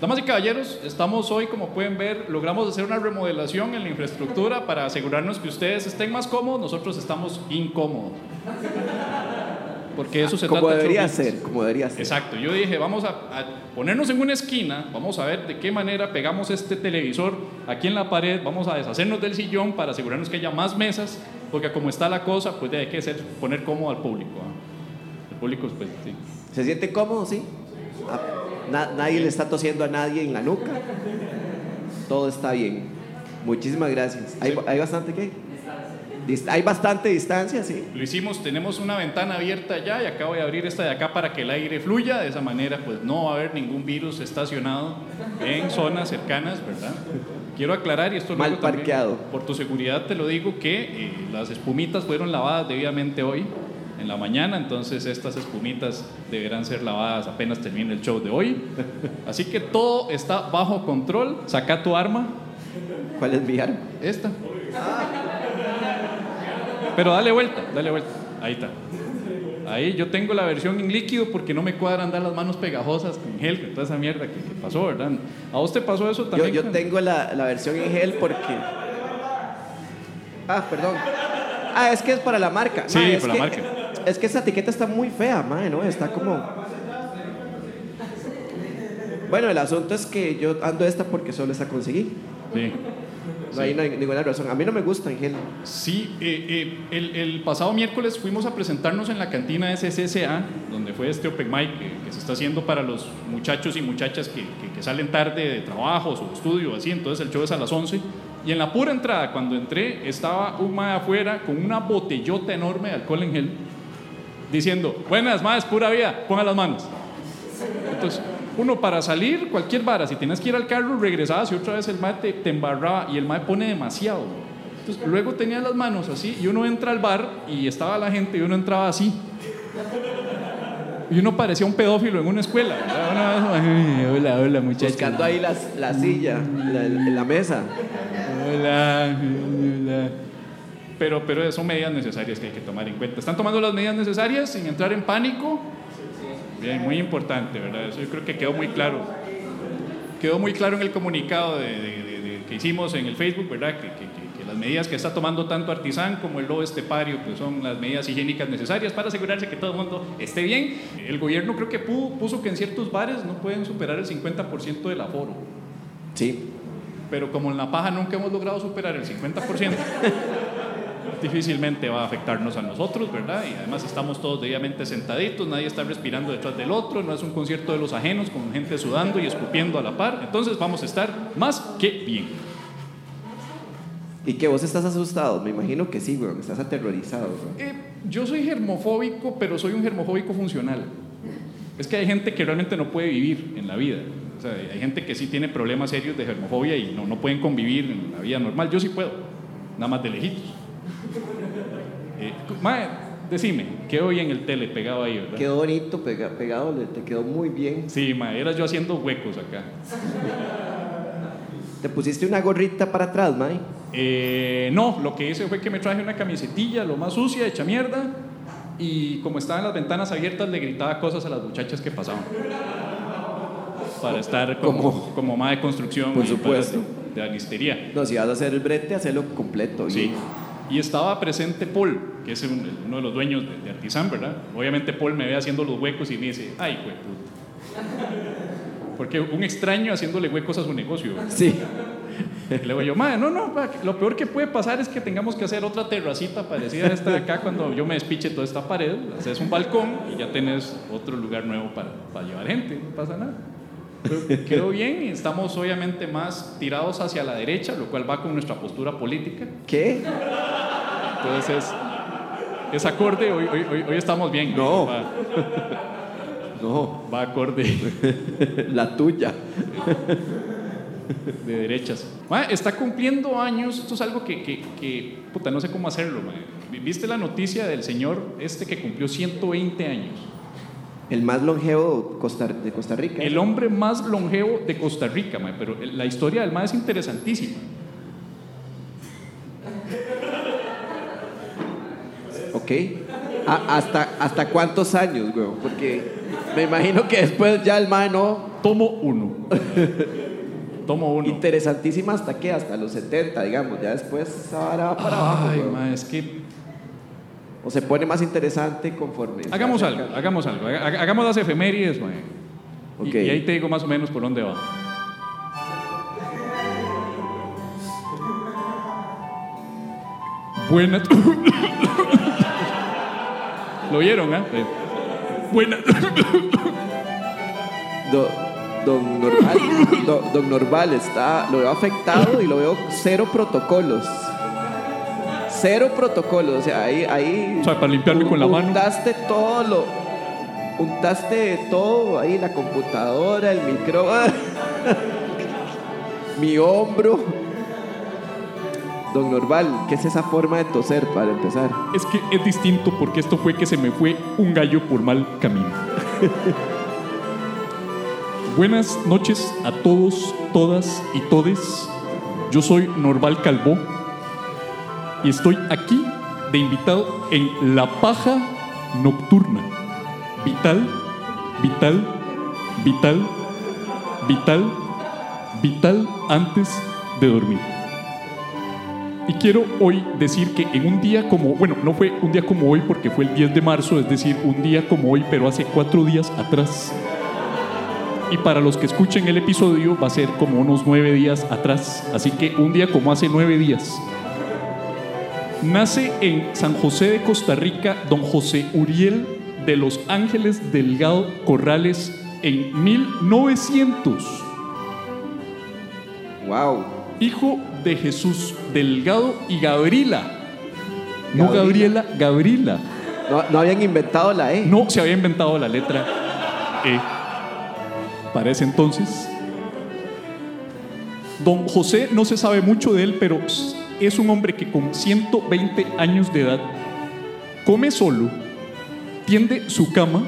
Damas y caballeros, estamos hoy, como pueden ver, logramos hacer una remodelación en la infraestructura para asegurarnos que ustedes estén más cómodos, nosotros estamos incómodos. Porque eso se Como trata de debería business. ser, como debería ser. Exacto, yo dije, vamos a, a ponernos en una esquina, vamos a ver de qué manera pegamos este televisor aquí en la pared, vamos a deshacernos del sillón para asegurarnos que haya más mesas, porque como está la cosa, pues hay que hacer, poner cómodo al público. ¿ah? El público, pues, sí. ¿Se siente cómodo, sí? Ah, na- nadie le está tosiendo a nadie en la nuca. Todo está bien. Muchísimas gracias. ¿Hay, hay bastante qué? Hay bastante distancia, sí. Lo hicimos, tenemos una ventana abierta ya y acabo de abrir esta de acá para que el aire fluya, de esa manera pues no va a haber ningún virus estacionado en zonas cercanas, ¿verdad? Quiero aclarar, y esto Mal también, parqueado. por tu seguridad te lo digo, que eh, las espumitas fueron lavadas debidamente hoy, en la mañana, entonces estas espumitas deberán ser lavadas apenas termine el show de hoy. Así que todo está bajo control, saca tu arma, ¿Cuál es mi arma? esta. Pero dale vuelta, dale vuelta. Ahí está. Ahí yo tengo la versión en líquido porque no me cuadran dar las manos pegajosas con gel, con toda esa mierda que, que pasó, ¿verdad? ¿A vos te pasó eso Yo, también? yo tengo la, la versión en gel porque. Ah, perdón. Ah, es que es para la marca. Sí, para la que- marca. Es que esa etiqueta está muy fea, mae, ¿no? Está como. Bueno, el asunto es que yo ando esta porque solo esta conseguí. Sí. No hay na- ninguna razón. A mí no me gusta en gel. Sí, eh, eh, el, el pasado miércoles fuimos a presentarnos en la cantina SSSA, donde fue este Open Mic que, que se está haciendo para los muchachos y muchachas que, que- que salen tarde de trabajos o estudio, así. Entonces el show es a las 11. Y en la pura entrada, cuando entré, estaba un mae afuera con una botellota enorme de alcohol en gel, diciendo: Buenas, más, pura vida, pongan las manos. Entonces, uno para salir, cualquier vara, si tienes que ir al carro, regresabas y otra vez el mae te, te embarraba y el mae pone demasiado. Entonces, luego tenía las manos así y uno entra al bar y estaba la gente y uno entraba así. Y uno parecía un pedófilo en una escuela. Uno, "Ay, hola, hola, muchachos. Buscando ahí las, la silla, la, la mesa. Hola, hola. Pero, pero son medidas necesarias que hay que tomar en cuenta. ¿Están tomando las medidas necesarias sin entrar en pánico? Bien, muy importante, ¿verdad? Eso yo creo que quedó muy claro. Quedó muy claro en el comunicado de, de- de- que hicimos en el Facebook, ¿verdad? Que, que- que- las medidas que está tomando tanto Artisán como el lobo estepario pues son las medidas higiénicas necesarias para asegurarse que todo el mundo esté bien. El gobierno creo que pu- puso que en ciertos bares no pueden superar el 50% del aforo. Sí. Pero como en la paja nunca hemos logrado superar el 50%, difícilmente va a afectarnos a nosotros, ¿verdad? Y además estamos todos debidamente sentaditos, nadie está respirando detrás del otro, no es un concierto de los ajenos con gente sudando y escupiendo a la par, entonces vamos a estar más que bien. ¿Y que vos estás asustado? Me imagino que sí, weón. Estás aterrorizado. Eh, yo soy germofóbico, pero soy un germofóbico funcional. Es que hay gente que realmente no puede vivir en la vida. O sea, hay gente que sí tiene problemas serios de germofobia y no, no pueden convivir en la vida normal. Yo sí puedo, nada más de lejitos. Eh, mae, decime, quedó bien el tele pegado ahí, ¿verdad? Quedó bonito, pega- pegado, te quedó muy bien. Sí, mae, era yo haciendo huecos acá. Te pusiste una gorrita para atrás, Mae. Eh, no, lo que hice fue que me traje una camisetilla, lo más sucia, hecha mierda, y como estaban las ventanas abiertas, le gritaba cosas a las muchachas que pasaban. Para estar como, Como- como más de construcción. Por supuesto. De, de. No, si vas a hacer el brete, hacerlo completo. Sí. Y estaba presente Paul, que es un- uno de los dueños de, de Artisan, ¿verdad? Obviamente Paul me ve haciendo los huecos y me dice, ay, güey. Porque un extraño haciéndole huecos a su negocio. ¿verdad? Sí. Y le digo yo, madre, no, no, pa, lo peor que puede pasar es que tengamos que hacer otra terracita parecida a esta de acá cuando yo me despiche toda esta pared, haces un balcón y ya tenés otro lugar nuevo para, para llevar gente, no pasa nada. Pero quedó bien y estamos obviamente más tirados hacia la derecha, lo cual va con nuestra postura política. ¿Qué? Entonces es, es acorde, hoy, hoy, hoy, estamos bien. No. Va, No, va acorde. la tuya. de derechas. Ma, está cumpliendo años, esto es algo que, que, que, puta, no sé cómo hacerlo. ma. ¿Viste la noticia del señor este que cumplió 120 años? El más longevo Costa- de Costa Rica. El hombre más longevo de Costa Rica, ma, pero la historia del más es interesantísima. Ok. ¿A- hasta, ¿Hasta cuántos años, güey? Porque me imagino que después ya el mae no. Tomo uno. Tomo uno. Interesantísima hasta que hasta los 70, digamos. Ya después ahora va para abajo. Ay, weón. ma, es que O se pone más interesante conforme. hagamos algo, hagamos algo. Haga- Hagamos las efemérides, ma. Y- Ok. Y, ahí te digo más o menos por dónde va. Buenas. ¿Lo vieron, ah? Eh. Buenas. Do- don Normal, do- don Normal está, lo veo afectado y lo veo cero protocolos. Cero protocolos, o sea, ahí, ahí. O sea, para limpiarme con la mano. Untaste todo lo, untaste todo ahí, la computadora, el micrófono, mi hombro. Don Normal, ¿qué es esa forma de toser para empezar? Es que es distinto porque esto fue que se me fue un gallo por mal camino. Buenas noches a todos, todas y todes. Yo soy Norval Calvo y estoy aquí de invitado en La Paja Nocturna. Vital, vital, vital, vital, vital antes de dormir. Y quiero hoy decir que en un día como, bueno, no fue un día como hoy porque fue el 10 de marzo, es decir, un día como hoy, pero hace cuatro días atrás. Y para los que escuchen el episodio va a ser como unos nueve días atrás. Así que un día como hace nueve días. Nace en San José de Costa Rica don José Uriel de los Ángeles Delgado Corrales en 1900 Wow. hijo de Jesús Delgado y Gabriela. No Gabriela. Gabriela, no habían inventado la E. No se había inventado la letra E. Para ese entonces. Don José no se sabe mucho de él, pero es un hombre que con 120 años de edad come solo, tiende su cama,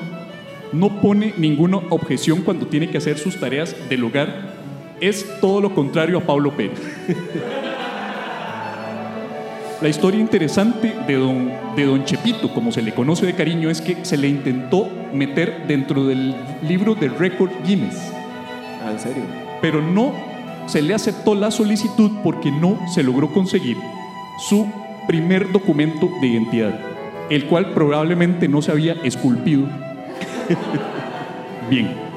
no pone ninguna objeción cuando tiene que hacer sus tareas del hogar. Es todo lo contrario a Pablo Pérez. La historia interesante de don, de don Chepito, como se le conoce de cariño, es que se le intentó meter dentro del libro de récord Guinness, Ah, en serio. pero no se le aceptó la solicitud porque no se logró conseguir su primer documento de identidad, el cual probablemente no se había esculpido. Bien.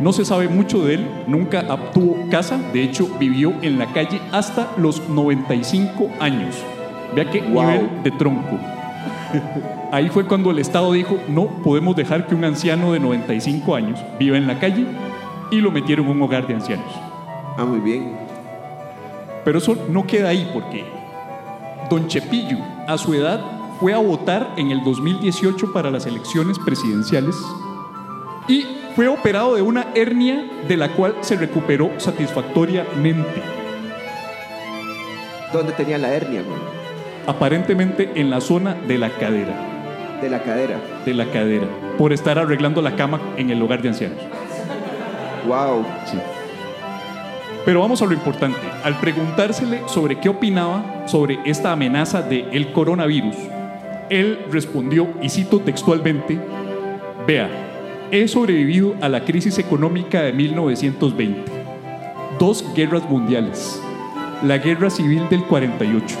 No se sabe mucho de él, nunca obtuvo casa, de hecho vivió en la calle hasta los 95 años. Vea qué Wow. nivel de tronco. Ahí fue cuando el Estado dijo, no podemos dejar que un anciano de 95 años viva en la calle y lo metieron en un hogar de ancianos. Ah, muy bien. Pero eso no queda ahí porque Don Chepillo, a su edad, fue a votar en el 2018 para las elecciones presidenciales y fue operado de una hernia de la cual se recuperó satisfactoriamente, ¿Dónde tenía la hernia, güey? aparentemente en la zona de la cadera, De la cadera. de la cadera, por estar arreglando la cama en el hogar de ancianos. Wow. Sí. Pero vamos a lo importante. Al preguntársele sobre qué opinaba sobre esta amenaza del el coronavirus, él respondió, y cito textualmente, vea, he sobrevivido a la crisis económica de 1920, dos guerras mundiales, la guerra civil del 48,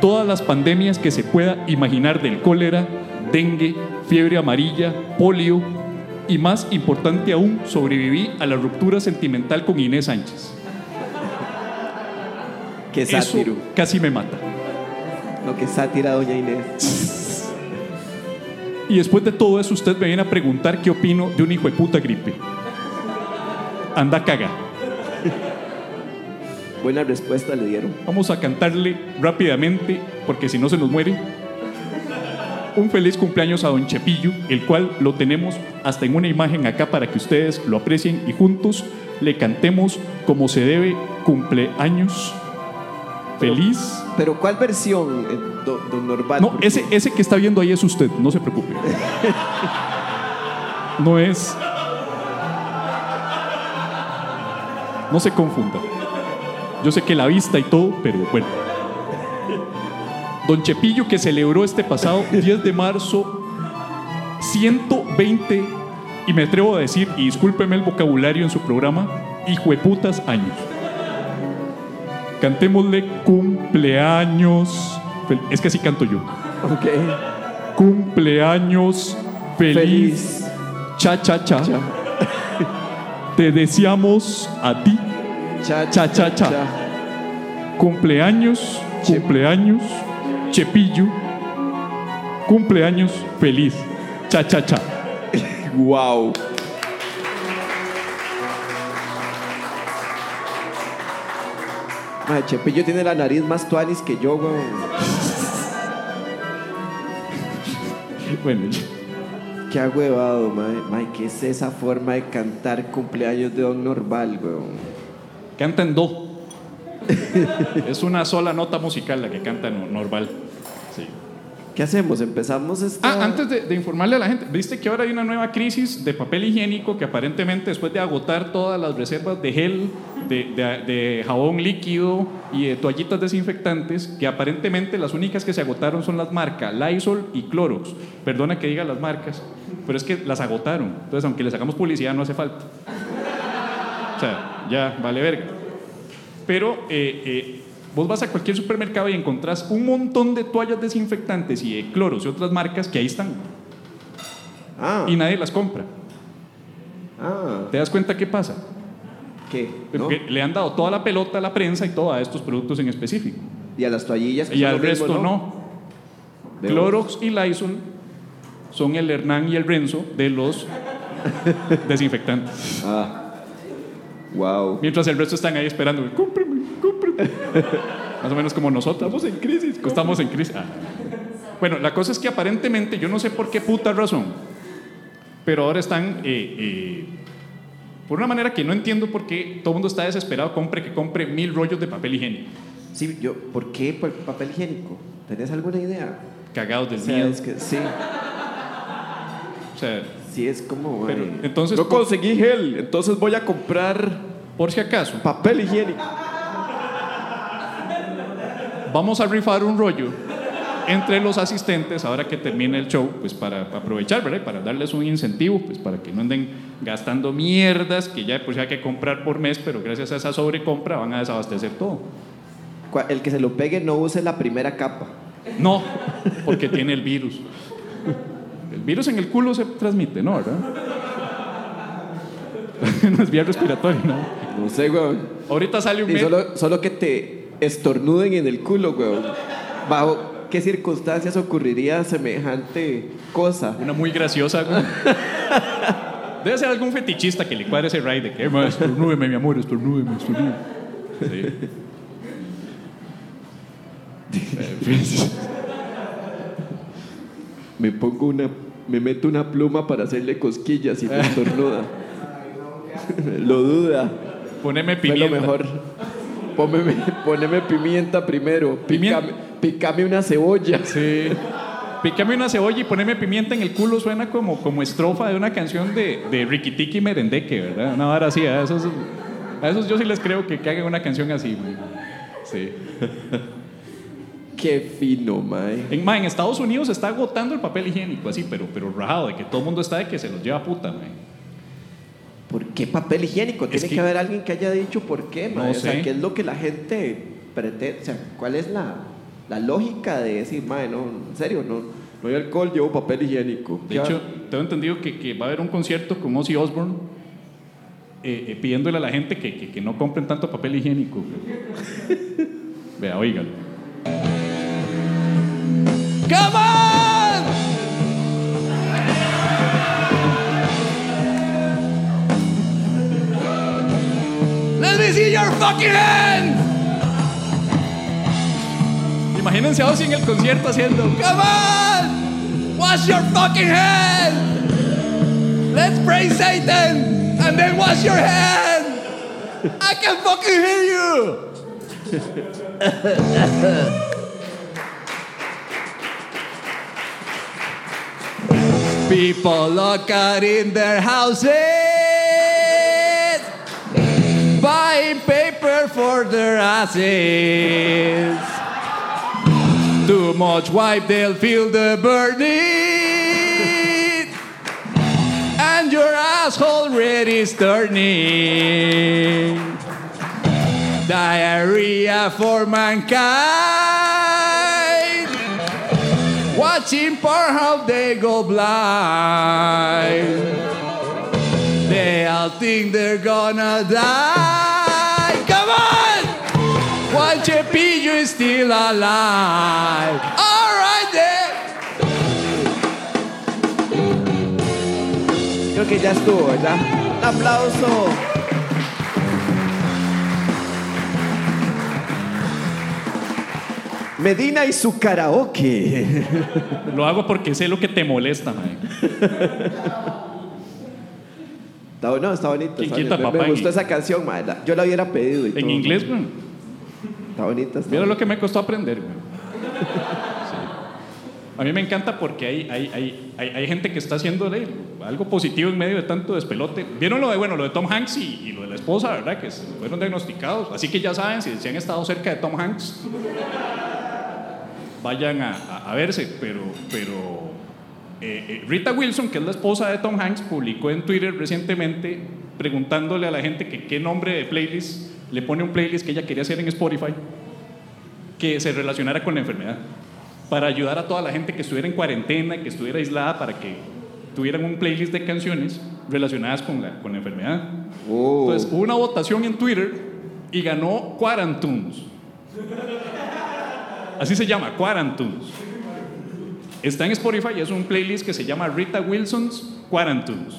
todas las pandemias que se pueda imaginar del cólera, dengue, fiebre amarilla, polio y más importante aún, sobreviví a la ruptura sentimental con Inés Sánchez. Qué Eso sátiro. casi me mata. Lo que sátira, doña Inés. Y después de todo eso, usted me viene a preguntar qué opino de un hijo de puta gripe. Anda a cagar. Buena respuesta le dieron. Vamos a cantarle rápidamente, porque si no se nos muere. Un feliz cumpleaños a Don Chepillo, el cual lo tenemos hasta en una imagen acá para que ustedes lo aprecien y juntos le cantemos como se debe cumpleaños. Feliz. Pero ¿cuál versión, eh, do- don Norval? No, Porque- ese, ese que está viendo ahí es usted, no se preocupe. No es. No se confunda. Yo sé que la vista y todo, pero bueno. Don Chepillo que celebró este pasado 10 de marzo 120 y me atrevo a decir, y discúlpeme el vocabulario en su programa, hijo de putas años. Cantémosle cumpleaños. Es que así canto yo. Ok. Cumpleaños feliz. Feliz. Cha, cha, cha. Cha. Te deseamos a ti. Cha, Cha, cha, cha. Cumpleaños, cumpleaños, Chepillo. Cumpleaños feliz. Cha, cha, cha. Wow. Mae, Chepillo tiene la nariz más tuanis que yo, weón. Bueno, Qué agüevado, ¿qué es esa forma de cantar cumpleaños de Don Norval, weón? canta en do. es una sola nota musical la que canta no- normal. Sí. ¿Qué hacemos? Empezamos esta... Ah, antes de, informarle a la gente, viste que ahora hay una nueva crisis de papel higiénico que aparentemente después de agotar todas las reservas de gel, de jabón líquido y de toallitas desinfectantes, que aparentemente las únicas que se agotaron son las marcas Lysol y Clorox. Perdona que diga las marcas, pero es que las agotaron. Entonces, aunque les hagamos publicidad, no hace falta. O sea, ya vale verga. Pero eh, eh, vos vas a cualquier supermercado y encontrás un montón de toallas desinfectantes y de cloros y otras marcas que ahí están Ah, y nadie las compra. ah, ¿Te das cuenta qué pasa? ¿qué? ¿No? Porque le han dado toda la pelota a la prensa y todo a estos productos en específico. Y a las toallillas que Y al mismo, resto no. Clorox y Lysol son el Hernán y el Renzo de los desinfectantes. Ah. Wow. Mientras el resto están ahí esperando, cómprame. Más o menos como nosotros. Estamos en crisis. Estamos en crisis. Ah. Bueno, la cosa es que aparentemente, yo no sé por qué puta razón, pero ahora están, eh, eh, por una manera que no entiendo por qué todo el mundo está desesperado, compre que compre mil rollos de papel higiénico. Sí, yo, ¿por qué por papel higiénico? ¿Tenés alguna idea? Cagados del O sea, miedo. es que sí, O sea, sí es como... Pero, entonces, no conseguí gel, entonces voy a comprar por si acaso, papel higiénico. Vamos a rifar un rollo entre los asistentes ahora que termine el show, pues para aprovechar, ¿verdad? Para darles un incentivo, pues para que no anden gastando mierdas que ya pues hay que comprar por mes, pero gracias a esa sobrecompra van a desabastecer todo. El que se lo pegue no use la primera capa. No, porque tiene el virus. El virus en el culo se transmite, ¿no? ¿Verdad? no es vía respiratoria, ¿no? No sé, weón. Ahorita sale un Y solo, solo que te estornuden en el culo, weón. ¿Bajo qué circunstancias ocurriría semejante cosa? Una muy graciosa. güey. Debe ser algún fetichista que le cuadre ese ride de que, "Eh, estornúdeme, mi amor, estornúdeme, estornúdeme. Sí. Me pongo una... Me meto una pluma para hacerle cosquillas y me estornuda. lo duda. Poneme Fue lo pimienta. mejor. Póneme, poneme pimienta primero. Pimienta. Pícame, pícame una cebolla. Sí. Pícame una cebolla y poneme pimienta en el culo suena como, como estrofa de una canción de, de Ricky Tiki Merendeque, ¿verdad? Una vara así. A esos, a esos yo sí les creo que, que hagan una canción así. güey. Sí. Qué fino, mae. En, Estados Unidos se está agotando el papel higiénico, así, pero, pero rajado, de que todo el mundo está de que se los lleva puta, man. ¿Por qué papel higiénico? Tiene que- que, haber alguien que haya dicho por qué. No o sea. ¿qué es lo que la gente pretende? O sea, ¿cuál es la, la lógica de decir, mae, no, en serio, no, no hay alcohol, llevo papel higiénico? De Ya. hecho, tengo entendido que, que va a haber un concierto con Ozzy Osbourne eh, eh, pidiéndole a la gente que, que- que no compren tanto papel higiénico. Vea, oígalo. Come on! Me see your fucking hand! Imagínense a Ozzy en el concierto haciendo. Come on! Wash your fucking hand! Let's pray Satan! And then wash your hand! I can fucking hear you! People lock out in their houses, buying paper for their asses. Too much wipe, they'll feel the burning. And your was already turning. Diarrhea for mankind. Watching Pornhub, they go blind. They all think they're gonna die. Is still alive. All right then. Creo que ya estuvo, ¿verdad? Un aplauso. Medina y su karaoke. Lo hago porque sé lo que te molesta, mae. Está, bueno, está bonito. ¿Quién está bonito. Me- papá Me gustó esa canción, man. Yo la hubiera pedido. Y En todo, inglés, man. Está bonita. está Mira lo que me costó aprender, güey. Sí. A mí me encanta porque hay, hay, hay, hay, gente que está haciendo algo positivo en medio de tanto despelote. Vieron lo de, bueno, lo de Tom Hanks y, y lo de la esposa, ¿verdad? Que fueron diagnosticados. Así que ya saben, si, si han estado cerca de Tom Hanks, vayan a, a- a verse. Pero, pero eh, eh, Rita Wilson, que es la esposa de Tom Hanks, publicó en Twitter recientemente preguntándole a la gente que qué nombre de playlist le pone un playlist que ella quería hacer en Spotify que se relacionara con la enfermedad, para ayudar a toda la gente que estuviera en cuarentena, que estuviera aislada, para que tuvieran un playlist de canciones relacionadas con la, con la enfermedad. Oh. Entonces hubo una votación en Twitter y ganó Quarantunes. Así se llama, Quarantunes. Está en Spotify y es un playlist que se llama Rita Wilson's Quarantunes.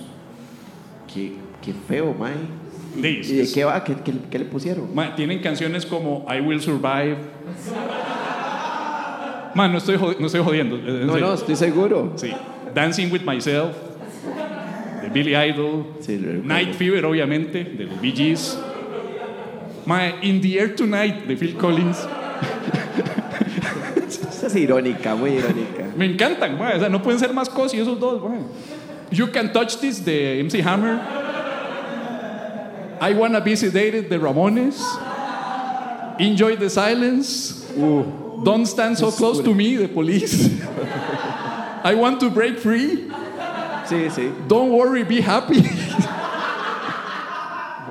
Qué, qué feo, man. ¿Y, Dis- y de qué va? ¿Qué, qué, qué le pusieron? Tienen canciones como I Will Survive. Man, no estoy, no estoy jodiendo. en No, no, estoy seguro. Sí. Dancing with Myself, de Billy Idol. Sí. Night Fever, obviamente, de los Bee Gees. My In the Air Tonight, de Phil Collins. Esa es irónica, muy irónica. Me encantan, ma, O sea, no pueden ser más cosas y esos dos, ma. You Can Touch This, de MC Hammer. I Wanna Be Sedated, de Ramones. Enjoy the Silence. Don't Stand So Close to Me, de Police. I Want to Break Free. Sí, sí. Don't worry, be happy.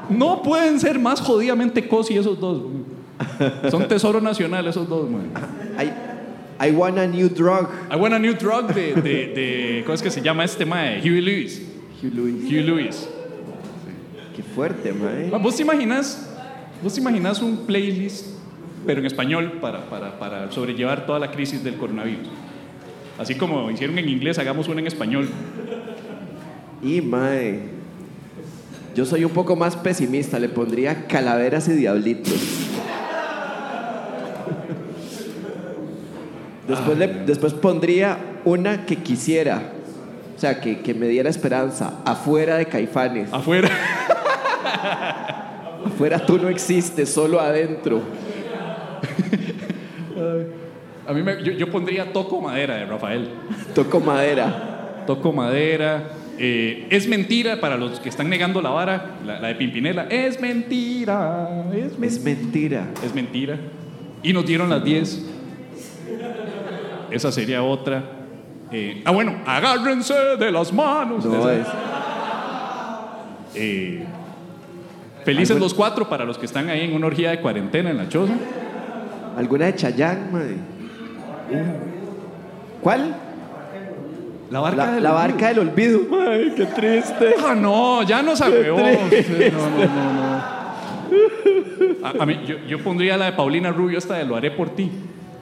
No pueden ser más jodidamente cosi esos dos. Son tesoro nacional esos dos, güey. I, I want a new drug. I want a new drug de, de, de ¿cómo es que se llama este mae? Huey Lewis. Hugh Lewis. Hugh Lewis. Qué fuerte, man. Ma, ¿Vos te imaginas, vos te imaginas un playlist, pero en español, para, para, para sobrellevar toda la crisis del coronavirus? Así como hicieron en inglés, hagamos una en español. Y, mae. Yo soy un poco más pesimista. Le pondría calaveras y diablitos. Después, le- después pondría una que quisiera. O sea, que, que me diera esperanza. Afuera de caifanes. Afuera. Afuera tú no existes, solo adentro. A mí me- yo, yo pondría Toco Madera de Rafael. Toco madera. Toco madera. eh, es mentira para los que están negando la vara, la, la de Pimpinela. Es mentira, es, men- Es mentira. es mentira. Y nos dieron las 10. Esa sería otra. Eh, ah, bueno, agárrense de las manos. No es. Eh, felices los cuatro para los que están ahí en una orgía de cuarentena en la choza. ¿Alguna de Chayán, mae? ¿Cuál? La barca La, del la barca del olvido. Ay, qué triste. Ah, no, ya nos apeó. No, no, no, no. A, a mí, yo, yo pondría la de Paulina Rubio, esta de Lo haré por ti.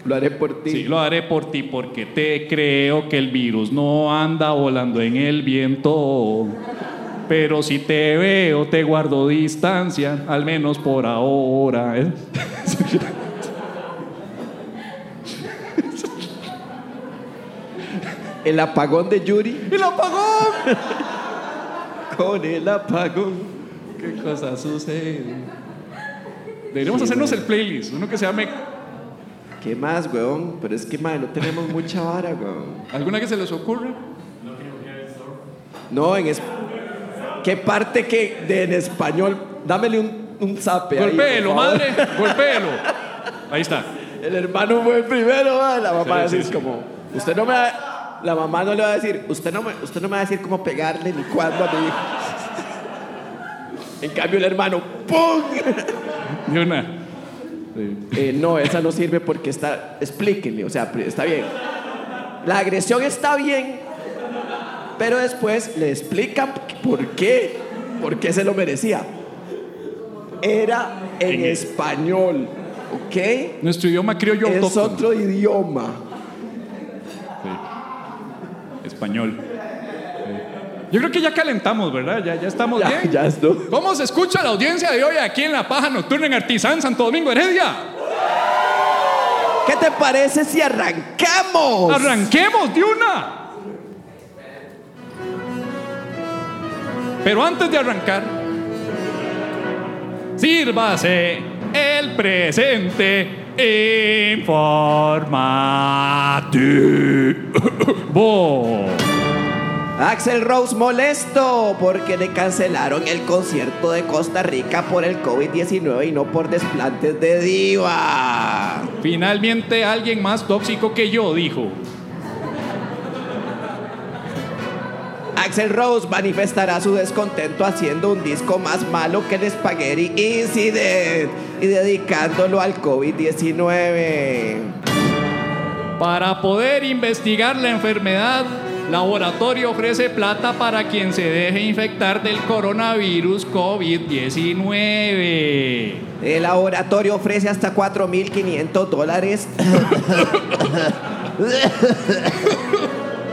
Lo haré por ti. Sí, lo haré por ti porque te creo que el virus no anda volando en el viento. Pero si te veo, te guardo distancia, al menos por ahora. ¿eh? El apagón de Yuri. ¡El apagón! Con el apagón. ¿Qué cosa sucede? Deberíamos hacernos el playlist, uno que se llame. ¿Qué más, weón? Pero es que, madre, no tenemos mucha vara, weón. ¿Alguna que se les ocurra? No, en es... ¿Qué parte que de en español? Dámele un, un zape Golpéelo, madre, golpéelo. Ahí está. El hermano fue el primero, madre. La mamá Sí, como... Usted no me va... La mamá no le va a decir... Usted no me, usted no me va a decir cómo pegarle ni cuándo a mi hijo. En cambio, el hermano, ¡pum! De una. Eh, no, esa no sirve porque está. Explíquenle, o sea, está bien. La agresión está bien, pero después le explican por qué, por qué se lo merecía. Era en En- español, ¿ok? Nuestro idioma criollo Es autóctono. otro idioma. Español. Sí. Yo creo que ya calentamos, ¿verdad? Ya, ya estamos Ya, bien. ya esto. ¿Cómo se escucha la audiencia de hoy aquí en La Paja Nocturna en Artizán, Santo Domingo, Heredia? ¿Qué te parece si arrancamos? Arranquemos de una. Pero antes de arrancar, sírvase el presente informativo. Axel Rose molesto porque le cancelaron el concierto de Costa Rica por el COVID-19 y no por desplantes de diva. Finalmente alguien más tóxico que yo dijo. Axel Rose manifestará su descontento haciendo un disco más malo que el Spaghetti Incident y dedicándolo al COVID-19. Para poder investigar la enfermedad, laboratorio ofrece plata para quien se deje infectar del coronavirus COVID-19. El laboratorio ofrece hasta 4.500 dólares.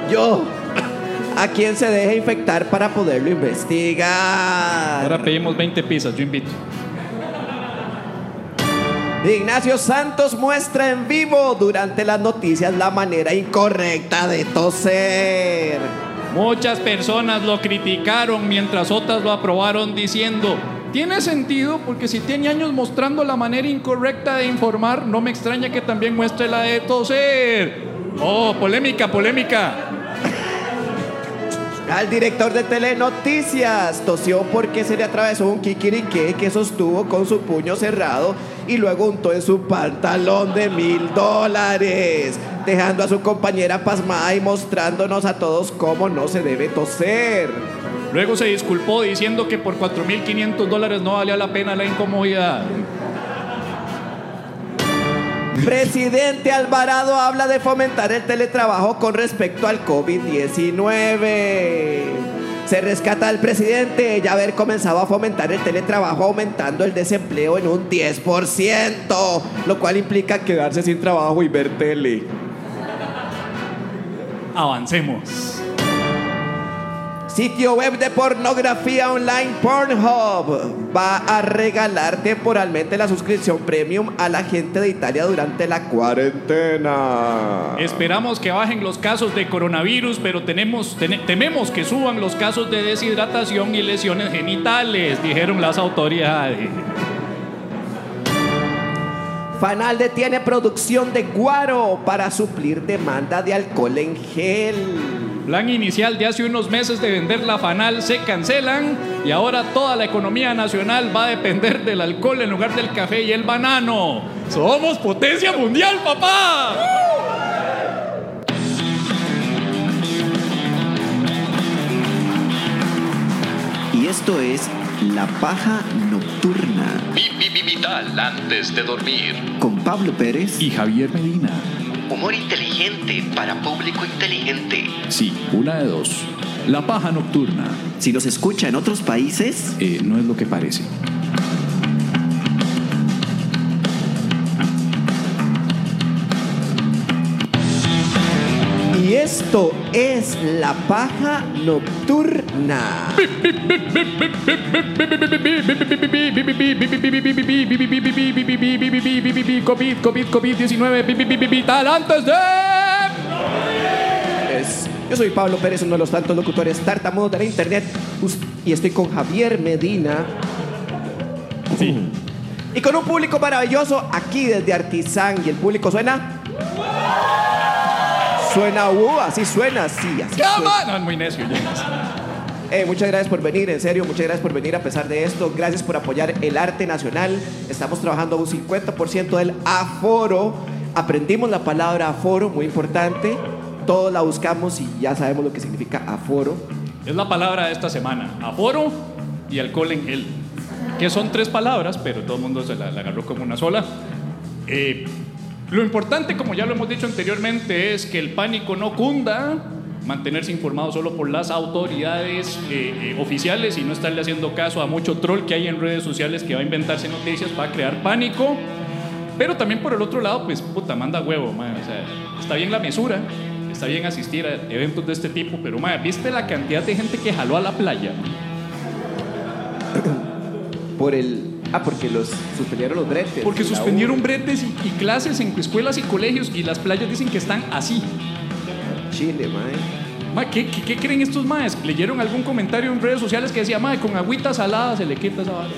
Yo, a quien se deje infectar para poderlo investigar. Ahora pedimos 20 pizzas, yo invito. Ignacio Santos muestra en vivo durante las noticias la manera incorrecta de toser. Muchas personas lo criticaron mientras otras lo aprobaron diciendo, tiene sentido porque si tiene años mostrando la manera incorrecta de informar, no me extraña que también muestre la de toser. Oh, polémica, polémica. Al director de Telenoticias tosió porque se le atravesó un kikiriqué que sostuvo con su puño cerrado y luego untó en su pantalón de mil dólares, dejando a su compañera pasmada y mostrándonos a todos cómo no se debe toser. Luego se disculpó diciendo que por 4.500 dólares no valía la pena la incomodidad. Presidente Alvarado habla de fomentar el teletrabajo con respecto al COVID-19. Se rescata al presidente ya haber comenzado a fomentar el teletrabajo aumentando el desempleo en un 10%, lo cual implica quedarse sin trabajo y ver tele. Avancemos. Sitio web de pornografía online Pornhub va a regalar temporalmente la suscripción premium a la gente de Italia durante la cuarentena. Esperamos que bajen los casos de coronavirus, pero tenemos, tene- tememos que suban los casos de deshidratación y lesiones genitales, dijeron las autoridades. Fanal detiene producción de guaro para suplir demanda de alcohol en gel. Plan inicial de hace unos meses de vender la fanal se cancelan y ahora toda la economía nacional va a depender del alcohol en lugar del café y el banano. ¡Somos potencia mundial, papá! Y esto es La Paja Nocturna Vi- vi- vi- Vital antes de dormir. con Pablo Pérez Y Javier Medina. Humor inteligente para público inteligente. Sí, una de dos. La paja nocturna Si los escucha en otros países, eh, no es lo que parece. Esto es La Paja Nocturna. COVID, COVID, COVID-19, vital antes de... Es- Yo soy Pablo Pérez, uno de los tantos locutores tartamudos de la internet, y estoy con Javier Medina. Sí. Y con un público maravilloso aquí desde Artizán. ¿Y el público suena? Suena, uh, así suena, así, así. Come suena. on. No, es muy necio. Eh, muchas gracias por venir, en serio, muchas gracias por venir a pesar de esto. Gracias por apoyar el arte nacional. Estamos trabajando a un 50% del aforo. Aprendimos la palabra aforo, muy importante. Todos la buscamos y ya sabemos lo que significa aforo. Es la palabra de esta semana. Aforo y alcohol en gel. que son tres palabras, pero todo el mundo se la, la agarró como una sola. Eh, lo importante, como ya lo hemos dicho anteriormente, es que el pánico no cunda, mantenerse informado solo por las autoridades eh, eh, oficiales y no estarle haciendo caso a mucho troll que hay en redes sociales que va a inventarse noticias para crear pánico. Pero también por el otro lado, pues puta, manda huevo, man. O sea, está bien la mesura, está bien asistir a eventos de este tipo, pero man, ¿viste la cantidad de gente que jaló a la playa? Por el. Ah, porque los suspendieron los bretes. Porque suspendieron bretes y, y clases en escuelas y colegios y las playas dicen que están así. Chile, mae. Ma, ¿qué, qué, qué creen estos maes? ¿Leyeron algún comentario en redes sociales que decía, mae, con agüita salada se le quita esa vara"?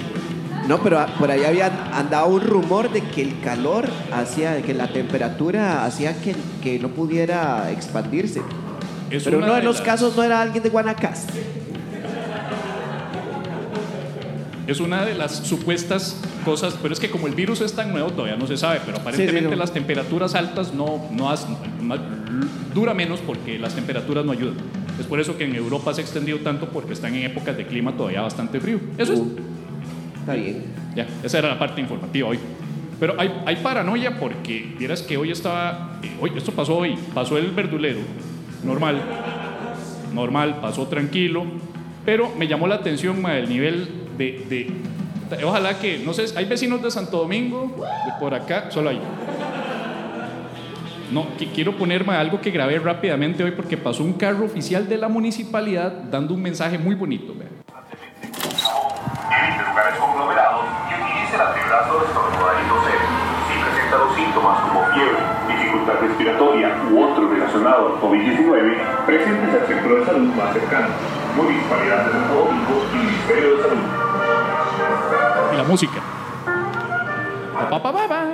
No, pero por ahí había andado un rumor de que el calor hacía, que la temperatura hacía que, que no pudiera expandirse. Es pero uno de de los las- casos no era alguien de Guanacaste. Es una de las supuestas cosas, pero es que como el virus es tan nuevo todavía no se sabe, pero aparentemente no. las temperaturas altas no, no ma- dura menos porque las temperaturas no ayudan. Es por eso que en Europa se ha extendido tanto porque están en épocas de clima todavía bastante frío. Eso es. Uh, Está bien. Ya, esa era la parte informativa hoy. Pero hay, hay paranoia porque, vieras que hoy estaba, eh, hoy, esto pasó hoy, pasó el verdulero, normal, normal, pasó tranquilo, pero me llamó la atención ma, el nivel de, de- ojalá que, no sé, hay vecinos de Santo Domingo, de por acá, solo hay. No, que quiero poner ma, algo que grabé rápidamente hoy porque pasó un carro oficial de la municipalidad dando un mensaje muy bonito. vea. Evite lugares conglomerados y utilice antebrazo estornudar y toser. Si presenta los síntomas como fiebre, dificultad respiratoria u otro relacionado al COVID-19, preséntese al centro de salud más cercano. Municipalidad de Santo Domingo y Ministerio de Salud. La música. Pa, pa, pa.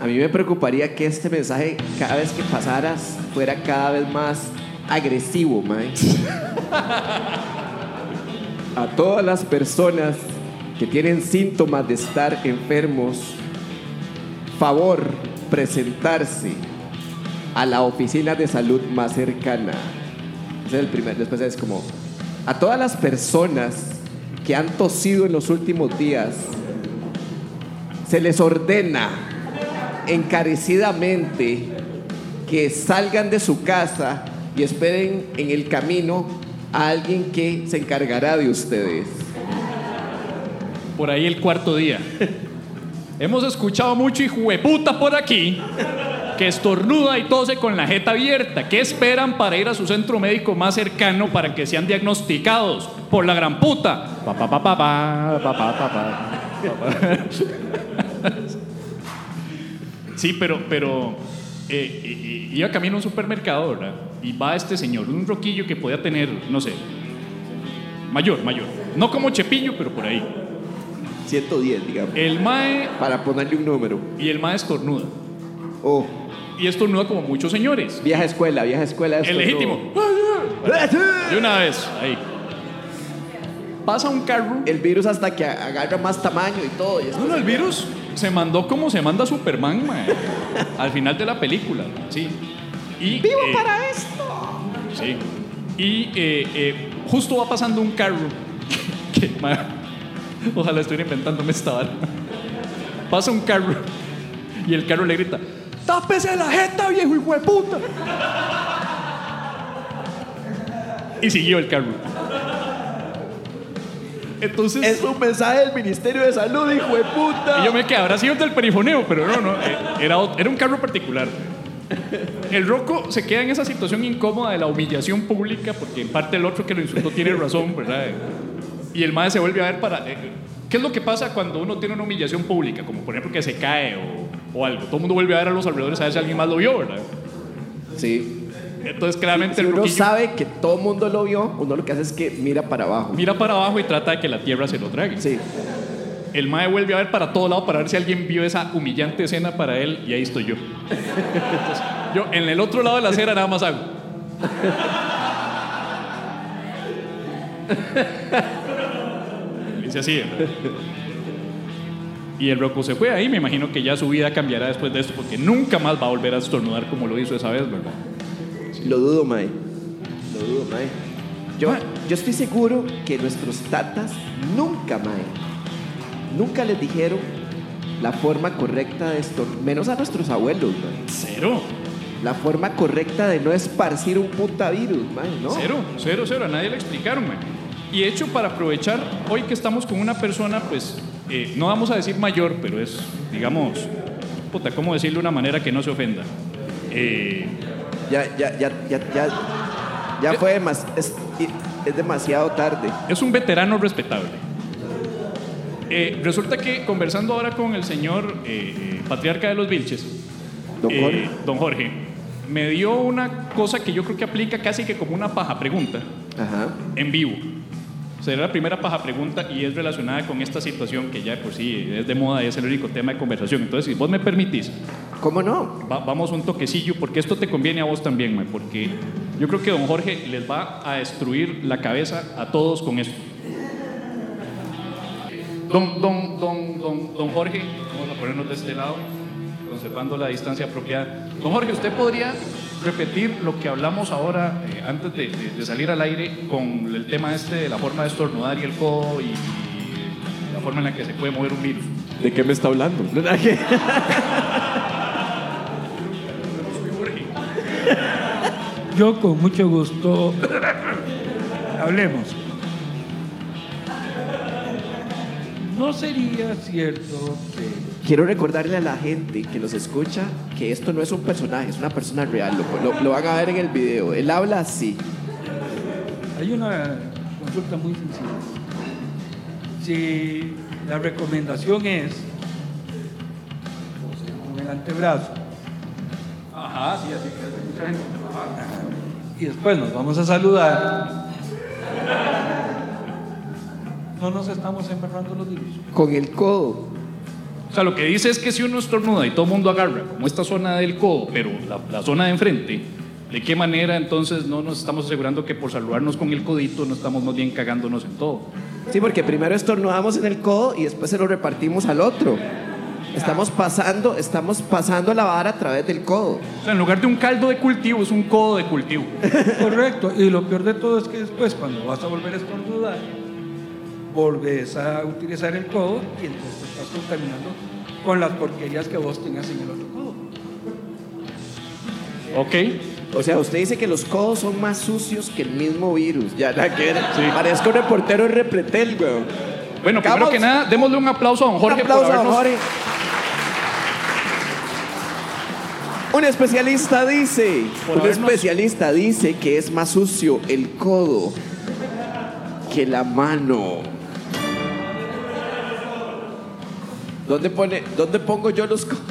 A mí me preocuparía que este mensaje, cada vez que pasaras, fuera cada vez más agresivo, mae. A todas las personas que tienen síntomas de estar enfermos, favor presentarse a la oficina de salud más cercana. Ese es el primer. Después es como, a todas las personas que han tosido en los últimos días, se les ordena encarecidamente que salgan de su casa y esperen en el camino a alguien que se encargará de ustedes. por ahí el cuarto día. Hemos escuchado mucho hijo de puta por aquí que estornuda y tose con la jeta abierta. ¿Qué esperan para ir a su centro médico más cercano para que sean diagnosticados por la gran puta? Pa, pa, pa, pa, pa, pa, pa, pa, Sí, pero, pero eh, eh, iba camino a un supermercado, ¿verdad? Y va este señor, un roquillo que podía tener, no sé, mayor, mayor. No como Chepillo, pero por ahí. 110, digamos. El mae. Para ponerle un número. Y el mae estornuda. Oh. Y estornuda como muchos señores. vieja escuela, vieja escuela. El legítimo. De una vez, ahí. Pasa un carro. El virus hasta que agarra más tamaño y todo. y No, no, el virus se mandó como se manda Superman, mae. Al final de la película, sí. Y, ¡Vivo eh, para esto! Sí. Y eh, eh, justo va pasando un carro. que, mae, ojalá estuviera inventándome esta vara. Pasa un carro. Y el carro le grita: ¡Tápese la jeta, viejo hijo de puta! Y siguió el carro. Entonces. Es un mensaje del Ministerio de Salud, hijo de puta. Y yo me quedé, habrá sido el del perifoneo, pero no, no, eh, era, era un carro particular. El Rocco se queda en esa situación incómoda de la humillación pública, porque en parte el otro que lo insultó tiene razón, ¿verdad? Y el madre se vuelve a ver para... eh, ¿Qué es lo que pasa cuando uno tiene una humillación pública? Como por ejemplo que se cae o, o algo. Todo el mundo vuelve a ver a los alrededores a ver si alguien más lo vio, ¿verdad? Sí. Entonces claramente Si el uno Roquillo sabe que todo el mundo lo vio, uno lo que hace es que mira para abajo. mira para abajo y trata de que la tierra se lo trague. Sí. El mae vuelve a ver para todo lado para ver si alguien vio esa humillante escena para él y ahí estoy yo. Entonces, yo en el otro lado de la acera nada más hago. Dice así. ¿verdad? Y el Rocco se fue ahí, me imagino que ya su vida cambiará después de esto porque nunca más va a volver a estornudar como lo hizo esa vez, ¿verdad? Lo dudo, Mae. Lo dudo, Mae. Yo, Mae. yo estoy seguro que nuestros tatas nunca, Mae, nunca les dijeron la forma correcta de esto, menos a nuestros abuelos, mae. Cero. La forma correcta de no esparcir un puta virus, mae, ¿no? Cero, cero, cero. A nadie le explicaron, man. Y hecho, para aprovechar, hoy que estamos con una persona, pues, eh, no vamos a decir mayor, pero es, digamos, puta, ¿cómo decirlo de una manera que no se ofenda? Eh, Ya, ya, ya, ya, ya, ya fue demas- es, es demasiado tarde. es un veterano respetable. Eh, resulta que conversando ahora con el señor eh, eh, patriarca de los Vilches, Don eh, Jorge. don Jorge, me dio una cosa que yo creo que aplica casi que como una paja pregunta Ajá. en vivo. Será la primera paja pregunta y es relacionada con esta situación que ya por sí es de moda y es el único tema de conversación. Entonces, si vos me permitís, ¿Cómo no? va- vamos un toquecillo porque esto te conviene a vos también, porque yo creo que don Jorge les va a destruir la cabeza a todos con esto. Don, don, don, don, don Jorge, vamos a ponernos de este lado, conservando la distancia apropiada. Don Jorge, ¿usted podría repetir lo que hablamos ahora eh, antes de, de- de salir al aire con el tema este de la forma de estornudar y el codo y, y la forma en la que se puede mover un virus? ¿De qué me está hablando? Yo con mucho gusto hablemos. No sería cierto que Quiero recordarle a la gente que nos escucha que esto no es un personaje, es una persona real. Lo, lo- lo van a ver en el video. Él habla así. hay una consulta muy sencilla. Si la recomendación es con el antebrazo Ajá, sí, así que hace mucha gente. y después nos vamos a saludar, no nos estamos embarrando los virus. Con el codo. O sea, lo que dice es que si uno estornuda y todo el mundo agarra, como esta zona del codo, pero la, la zona de enfrente, ¿de qué manera entonces no nos estamos asegurando que por saludarnos con el codito no estamos más bien cagándonos en todo? Sí, porque primero estornudamos en el codo y después se lo repartimos al otro. Estamos pasando, estamos pasando la vara a través del codo. O sea, en lugar de un caldo de cultivo, es un codo de cultivo. Correcto, y lo peor de todo es que después cuando vas a volver a estornudar, volves a utilizar el codo y entonces contaminando con las porquerías que vos tengas en el otro codo. ¿Ok? O sea, usted dice que los codos son más sucios que el mismo virus. Ya, nada que ver. Parezco reportero de Repretel, weón. Bueno, primero que nada, démosle un aplauso a don Jorge Un aplauso por a habernos... Jorge. Un especialista dice, Por un habernos- especialista dice que es más sucio el codo que la mano. ¿Dónde pone, dónde pongo yo los codos?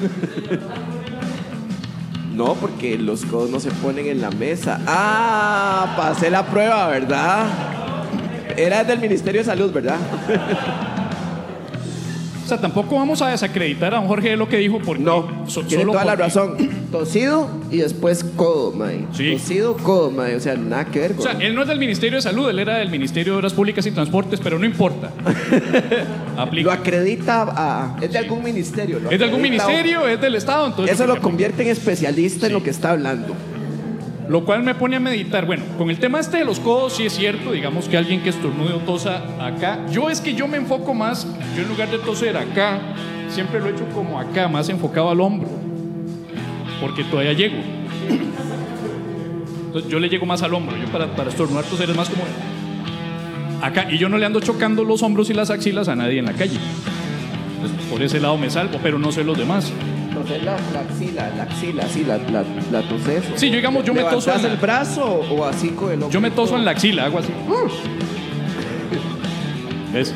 No, porque los codos no se ponen en la mesa. Ah, pasé la prueba, ¿verdad? Era del Ministerio de Salud, ¿verdad? O sea, tampoco vamos a desacreditar a don Jorge de lo que dijo porque... No, so- tiene solo toda la porque- razón. Tosido y después codo, mae. Sí. Tosido, codo, mae. O sea, nada que ver, O sea, él no es del Ministerio de Salud, él era del Ministerio de Obras Públicas y Transportes, pero no importa. Lo acredita a... Es de algún ministerio. lo Es de algún acredita a- ministerio, es del Estado, entonces... Eso yo creo lo que convierte en especialista en lo que está hablando. Lo cual me pone a meditar. Bueno, con el tema este de los codos, sí es cierto, digamos que alguien que estornude o tosa acá. Yo es que yo me enfoco más, yo en lugar de toser acá, siempre lo he hecho como acá, más enfocado al hombro. Porque todavía llego. Entonces yo le llego más al hombro. Yo para, para estornudar, toser es más como acá. Y yo no le ando chocando los hombros y las axilas a nadie en la calle. Entonces, por ese lado me salvo, pero no sé los demás. Entonces la, la axila, la axila, sí, la, la, la toses. Sí, yo digamos, yo me toso en ¿Levantás la- el brazo o así con el hombro? Yo me toso en la axila, hago así. ¿Ves?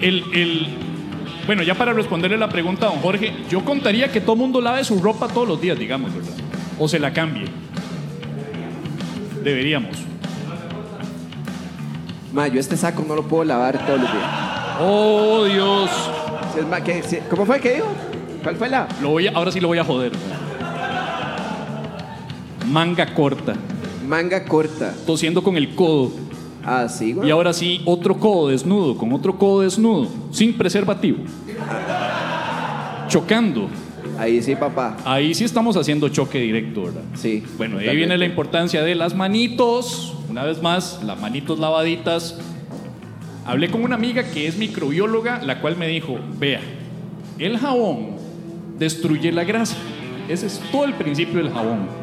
El, el- bueno, ya para responderle la pregunta a don Jorge, yo contaría que todo mundo lave su ropa todos los días, digamos, ¿verdad? O se la cambie. Deberíamos. Ma, yo este saco no lo puedo lavar todos los días. Oh, Dios. Si es ma- ¿qué- si- ¿Cómo fue que dijo? ¿Cuál fue la? Lo voy a- ahora sí lo voy a joder. Manga corta, Manga corta. tosiendo con el codo. Ah, sí, güey. Y ahora sí, otro codo desnudo, con otro codo desnudo, sin preservativo. Chocando. Ahí sí, papá. Ahí sí estamos haciendo choque directo, ¿verdad? Sí. Bueno, ahí viene la importancia de las manitos. Una vez más, las manitos lavaditas. Hablé con una amiga que es microbióloga, la cual me dijo, vea, el jabón destruye la grasa. Ese es todo el principio del jabón.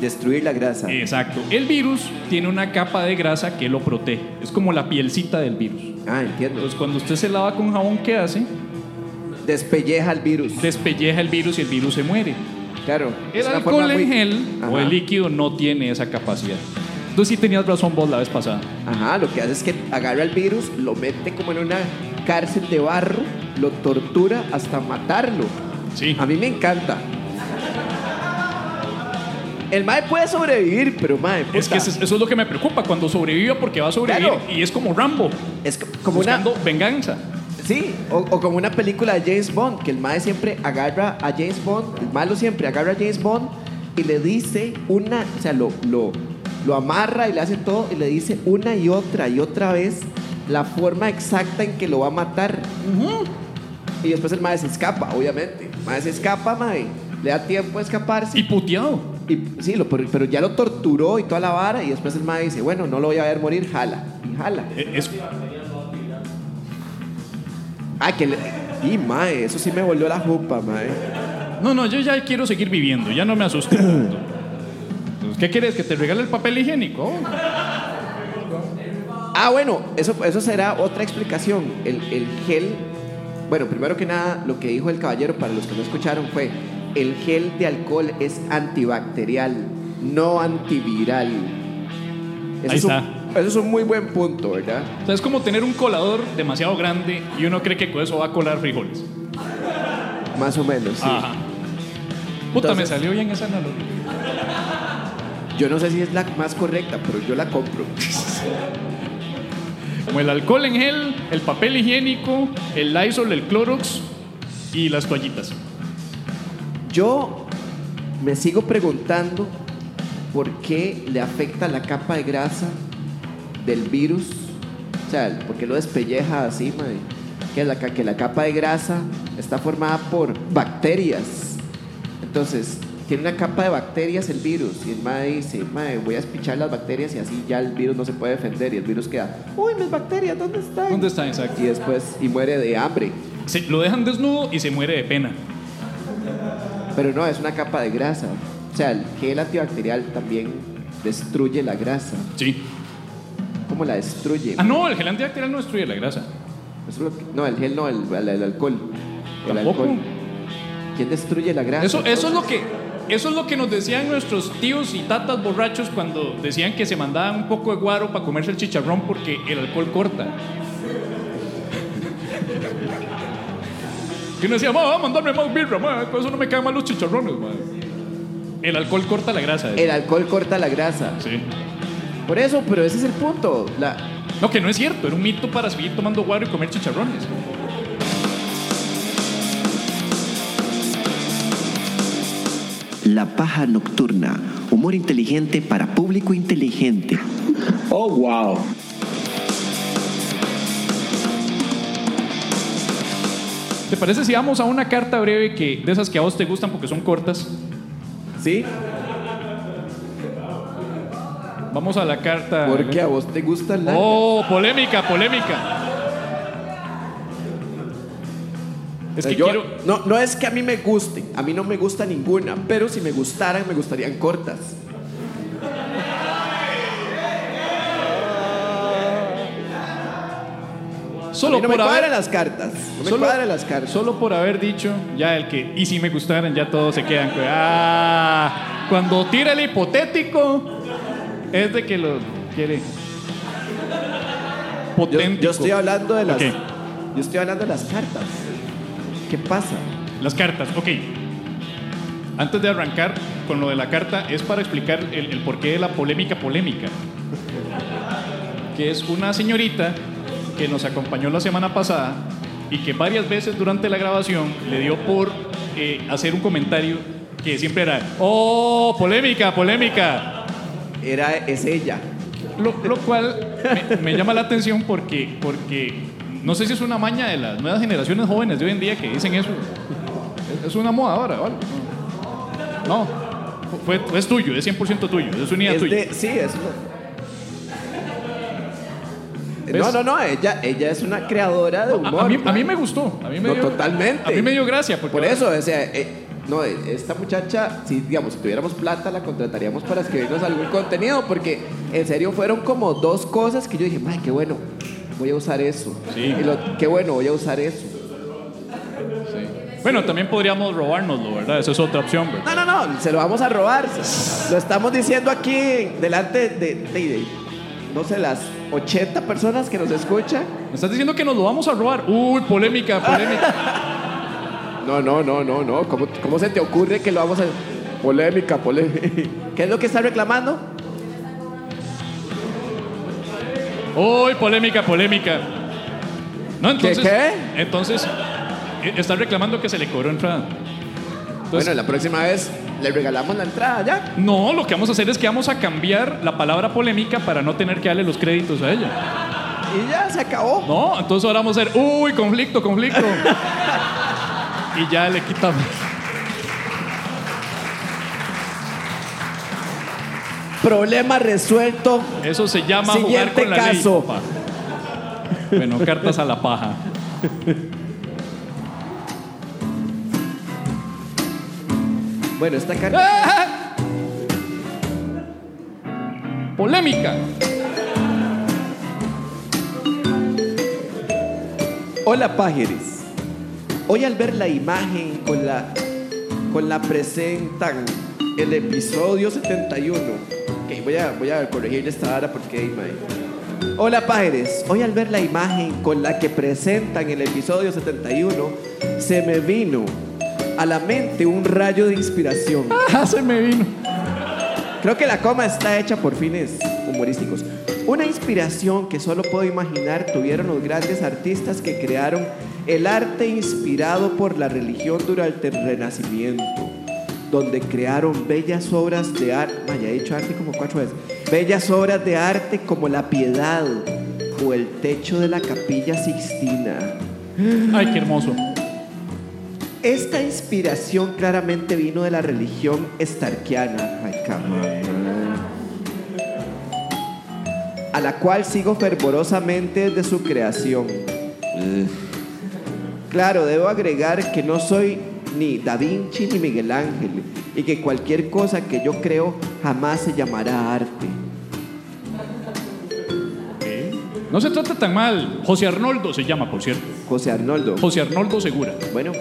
Destruir la grasa. Exacto. El virus tiene una capa de grasa que lo protege. Es como la pielcita del virus. Ah, entiendo. Entonces, cuando usted se lava con jabón, ¿qué hace? Despelleja el virus. Despelleja el virus y el virus se muere. Claro. El alcohol en muy- gel o Ajá. el líquido no tiene esa capacidad. Entonces sí tenías razón vos la vez pasada. Ajá, lo que hace es que agarra el virus, lo mete como en una cárcel de barro, lo tortura hasta matarlo. Sí. A mí me encanta. El mae puede sobrevivir, pero mae, Es que eso, eso es lo que me preocupa cuando sobreviva porque va a sobrevivir Claro. y es como Rambo, es co- como una buscando venganza. Sí, o, o como una película de James Bond, que el mae siempre agarra a James Bond, el malo siempre agarra a James Bond y le dice una, o sea, lo, lo, lo amarra y le hace todo y le dice una y otra y otra vez la forma exacta en que lo va a matar. Y después el mae se escapa, obviamente. El mae se escapa, mae. Le da tiempo de escaparse. Y puteado. Y, sí, lo, pero, ya lo torturó y toda la vara y después el mae dice, bueno, no lo voy a ver morir, jala. Y jala. Eh, Es, Ah, que le... Y mae, eso sí me volvió la jupa, mae. no, no, yo ya quiero seguir viviendo, ya no me. Entonces, ¿Qué quieres? ¿Que te regale el papel higiénico? Ah, bueno, eso, eso será otra explicación. El, el gel, bueno, primero que nada, lo que dijo el caballero, para los que no escucharon, fue, el gel de alcohol es antibacterial, no antiviral. Eso Ahí es un- está. eso es un muy buen punto, ¿verdad? O sea, es como tener un colador demasiado grande y uno cree que con eso va a colar frijoles. Más o menos, sí. Ajá. Puta, me salió bien esa analogía. Yo no sé si es la más correcta, pero yo la compro. Como el alcohol en gel, el papel higiénico, el Lysol, el Clorox y las toallitas. Yo me sigo preguntando por qué le afecta la capa de grasa del virus. O sea, ¿por qué lo despelleja así, mae? Que la, que la capa de grasa está formada por bacterias. Entonces, tiene una capa de bacterias el virus. Y el mae dice, mae, voy a espichar las bacterias y así ya el virus no se puede defender. Y el virus queda, uy, mis bacterias, ¿dónde están? ¿Dónde están? Exacto. Y después, y muere de hambre. Se- lo dejan desnudo y se muere de pena. Pero no, es una capa de grasa. O sea, el gel antibacterial también destruye la grasa. Sí. ¿Cómo la destruye? Ah, no, el gel antibacterial no destruye la grasa. No, el gel no, el, el- el alcohol. El Tampoco. alcohol. ¿Quién destruye la grasa? Eso, eso es lo que. Eso es lo que nos decían nuestros tíos y tatas borrachos cuando decían que se mandaban un poco de guaro para comerse el chicharrón porque el alcohol corta. Que uno decía, va a mandarme más birra, ma, con eso no me caen mal los chicharrones, ma". El alcohol corta la grasa. El alcohol corta la grasa. Sí. Por eso, pero ese es el punto. La, No, que no es cierto, era un mito para seguir tomando guaro y comer chicharrones. La paja nocturna. Humor inteligente para público inteligente. Oh, wow. ¿Te parece si vamos a una carta breve que de esas que a vos te gustan porque son cortas? ¿Sí? Vamos a la carta. Porque a vos te gusta la... Oh, polémica, polémica. Es que Yo- quiero. no, no es que a mí me guste, a mí no me gusta ninguna, pero si me gustaran, me gustarían cortas. A Solo mí no por me haber. las cartas. No me Solo- las cartas. Solo por haber dicho, ya el que. Y si me gustaran, ya todos se quedan. Ah, cuando tira el hipotético, es de que lo quiere. Yo, Potente. yo estoy hablando de las. Yo estoy hablando de las cartas. ¿Qué pasa? Las cartas, ok. Antes de arrancar con lo de la carta, es para explicar el, el porqué de la polémica polémica. Que es una señorita que nos acompañó la semana pasada y que varias veces durante la grabación le dio por eh, hacer un comentario que siempre era, oh, polémica, polémica. Era, es ella. Lo, lo cual me, me llama la atención porque, porque no sé si es una maña de las nuevas generaciones jóvenes de hoy en día que dicen eso. Es, una moda ahora, ¿vale? No, fue, fue- es tuyo, es 100% tuyo, es unidad Es tuya. de- sí, es una- ¿Ves? No, no, no, ella, ella es una creadora de humor. a mí, a mae. mí me gustó. A mí me No, dio, totalmente. A mí me dio gracia. Porque Por eso, o sea, eh, no, eh, esta muchacha, si digamos, si tuviéramos plata, la contrataríamos para escribirnos algún contenido, porque en serio fueron como dos cosas que yo dije, ay, qué bueno, voy a usar eso. Sí. Y lo- qué bueno, voy a usar eso. Sí. Bueno, también podríamos robárnoslo, ¿verdad? Esa es otra opción, ¿verdad? No, no, no, se lo vamos a robar. Lo estamos diciendo aquí delante de, de- de, no sé, las 80 personas que nos escuchan. ¿Me estás diciendo que nos lo vamos a robar? Uy, polémica, polémica. No, no, no, no, no. ¿Cómo, cómo se te ocurre que lo vamos a... Polémica, polémica. ¿Qué es lo que está reclamando? Uy, polémica, polémica. No, entonces. qué? Entonces, eh, está reclamando que se le cobró entrada. Entonces, bueno, la próxima vez le regalamos la entrada ya. No, lo que vamos a hacer es que vamos a cambiar la palabra polémica para no tener que darle los créditos a ella. Y ya se acabó. No, entonces ahora vamos a hacer, uy, conflicto, conflicto. y ya le quitamos. Problema resuelto. Eso se llama jugar con la caso. ley. Bueno, cartas a la paja. Bueno, esta carta. ¡Ah! Polémica. Hola, Pájeres. Hoy al ver la imagen con la, con la presentan el episodio 71. Ok, voy a, voy a corregir esta hora porque hay mae. Hola, Pájeres. Hoy al ver la imagen con la que presentan el episodio 71, se me vino a la mente un rayo de inspiración. Ah, se me vino. Creo que la coma está hecha por fines humorísticos. Una inspiración que solo puedo imaginar tuvieron los grandes artistas que crearon el arte inspirado por la religión durante el Renacimiento, donde crearon bellas obras de arte, ya he dicho arte como cuatro veces, bellas obras de arte como la piedad o el techo de la capilla Sixtina. Ay, qué hermoso. Esta inspiración claramente vino de la religión estarquiana, ay, a la cual sigo fervorosamente desde su creación. Claro, debo agregar que no soy ni Da Vinci ni Miguel Ángel y que cualquier cosa que yo creo jamás se llamará arte. No se trata tan mal. José Arnoldo se llama, por cierto. José Arnoldo. José Arnoldo Segura. Bueno.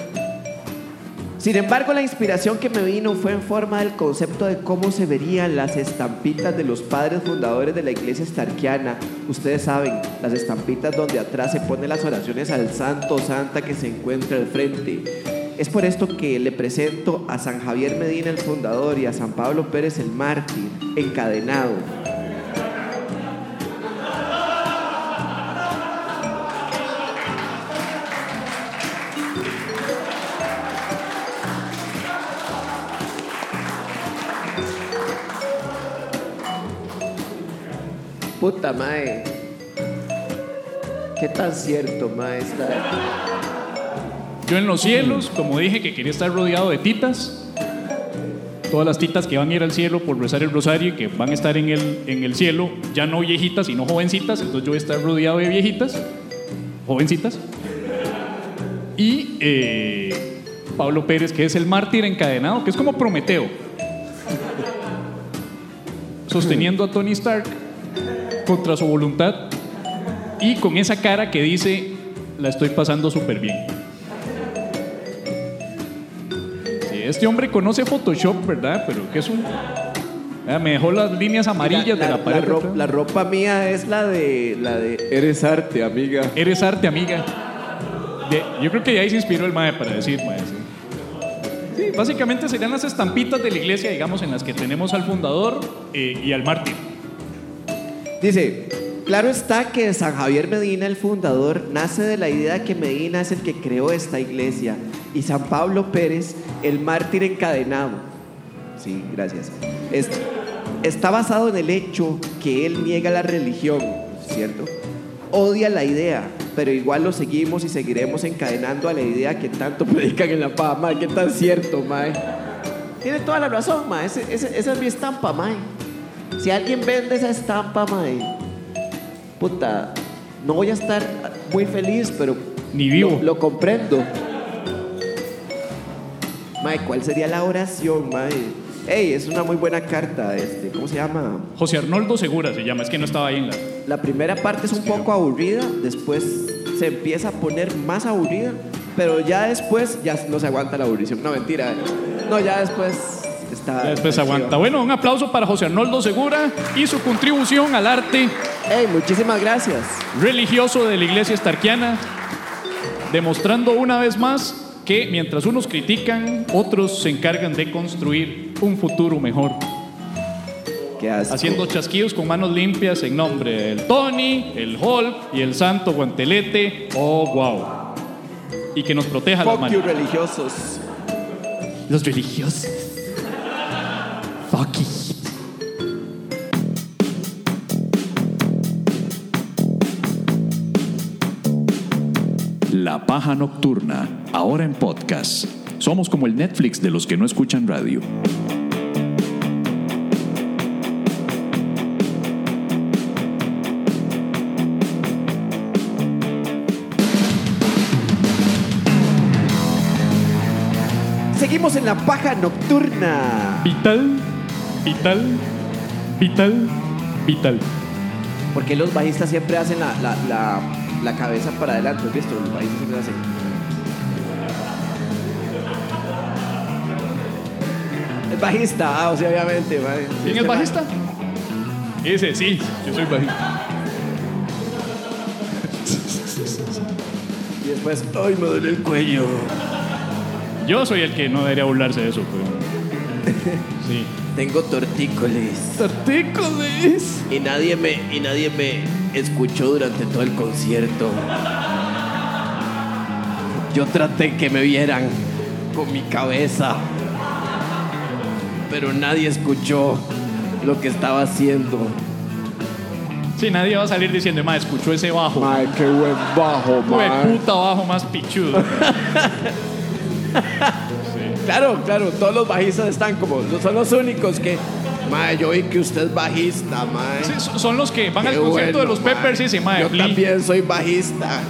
Sin embargo, la inspiración que me vino fue en forma del concepto de cómo se verían las estampitas de los padres fundadores de la iglesia estarquiana. Ustedes saben, las estampitas donde atrás se ponen las oraciones al santo santa que se encuentra al frente. Es por esto que le presento a San Javier Medina, el fundador, y a San Pablo Pérez, el mártir, encadenado. Puta mae. ¿Qué tan cierto, mae? Está... Yo en los cielos, como dije que quería estar rodeado de titas, todas las titas que van a ir al cielo por rezar el rosario y que van a estar en el, en el cielo, ya no viejitas, sino jovencitas, entonces yo voy a estar rodeado de viejitas, jovencitas. Y eh, Pablo Pérez, que es el mártir encadenado, que es como Prometeo, sosteniendo a Tony Stark contra su voluntad y con esa cara que dice, la estoy pasando súper bien. Sí, este hombre conoce Photoshop, ¿verdad? Pero que es un... Me dejó las líneas amarillas la, de la pared. la ropa mía es la de la de eres arte, amiga. Eres arte, amiga. De- yo creo que de ahí se inspiró el mae para decir, mae, sí. Sí, básicamente serían las estampitas de la iglesia, digamos, en las que tenemos al fundador eh, y al mártir. Dice, claro está que San Javier Medina, el fundador, nace de la idea que Medina es el que creó esta iglesia y San Pablo Pérez, el mártir encadenado. Sí, gracias. Es- está basado en el hecho que él niega la religión, ¿cierto? Odia la idea, pero igual lo seguimos y seguiremos encadenando a la idea que tanto predican en la. Mae, qué tan cierto, mae. Tiene toda la razón, mae. Esa es mi estampa, mae. Si alguien vende esa estampa, mae, puta, no voy a estar muy feliz, pero Ni vivo. Lo, lo comprendo. Mae, ¿cuál sería la oración, mae? Ey, es una muy buena carta, este, ¿cómo se llama? José Arnoldo Segura se llama, es que no estaba ahí en la. La primera parte es un poco aburrida, después se empieza a poner más aburrida, pero ya después ya no se aguanta la aburrición. No, mentira. No, ya después Ya después aguanta. Bueno, un aplauso para José Arnoldo Segura y su contribución al arte Ey, muchísimas gracias. religioso de la iglesia estarquiana, demostrando una vez más que mientras unos critican, otros se encargan de construir un futuro mejor. Qué asco. Haciendo chasquidos con manos limpias en nombre del Tony, el Hulk y el Santo Guantelete. Oh, wow. Y que nos proteja las Fuck manos. religiosos. Los religiosos. Fuck it. La Paja Nocturna, ahora en podcast. Somos como el Netflix de los que no escuchan radio. Seguimos en la paja nocturna. Vital, vital, vital, vital. Porque los bajistas siempre hacen la, la, la, la cabeza para adelante, ¿has visto? Los bajistas siempre hacen. El bajista, ah, o sea, obviamente. ¿Quién es bajista? Ese, sí, yo soy bajista. Y después, ay, me duele el cuello. Yo soy el que no debería burlarse de eso, pero. Sí. Tengo tortícolis. Tortícolis. Y nadie me, y nadie me escuchó durante todo el concierto. Yo traté que me vieran con mi cabeza. Pero nadie escuchó lo que estaba haciendo. Sí, nadie va a salir diciendo, ma, escuchó ese bajo. Ay, qué buen bajo, Fue puta bajo más pichudo. Claro, claro, todos los bajistas están como, son los únicos que. Mae, yo vi que usted es bajista, mae. Sí, son los que van Qué al concierto bueno, de los mae. Peppers y dicen, ma, Yo Flea". también soy bajista.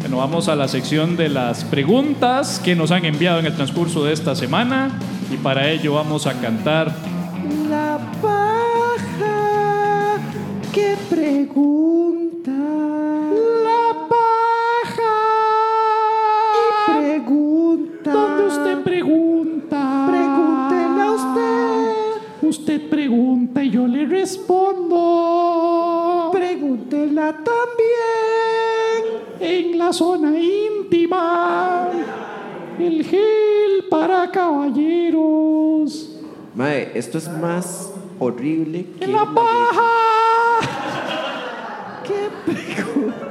Bueno, vamos a la sección de las preguntas que nos han enviado en el transcurso de esta semana. Y para ello vamos a cantar La paja que pregunta. Yo le respondo. Pregúntela también. En la zona íntima. El gel para caballeros. Mae, esto es más horrible que. En la paja. ¿Qué pregunta?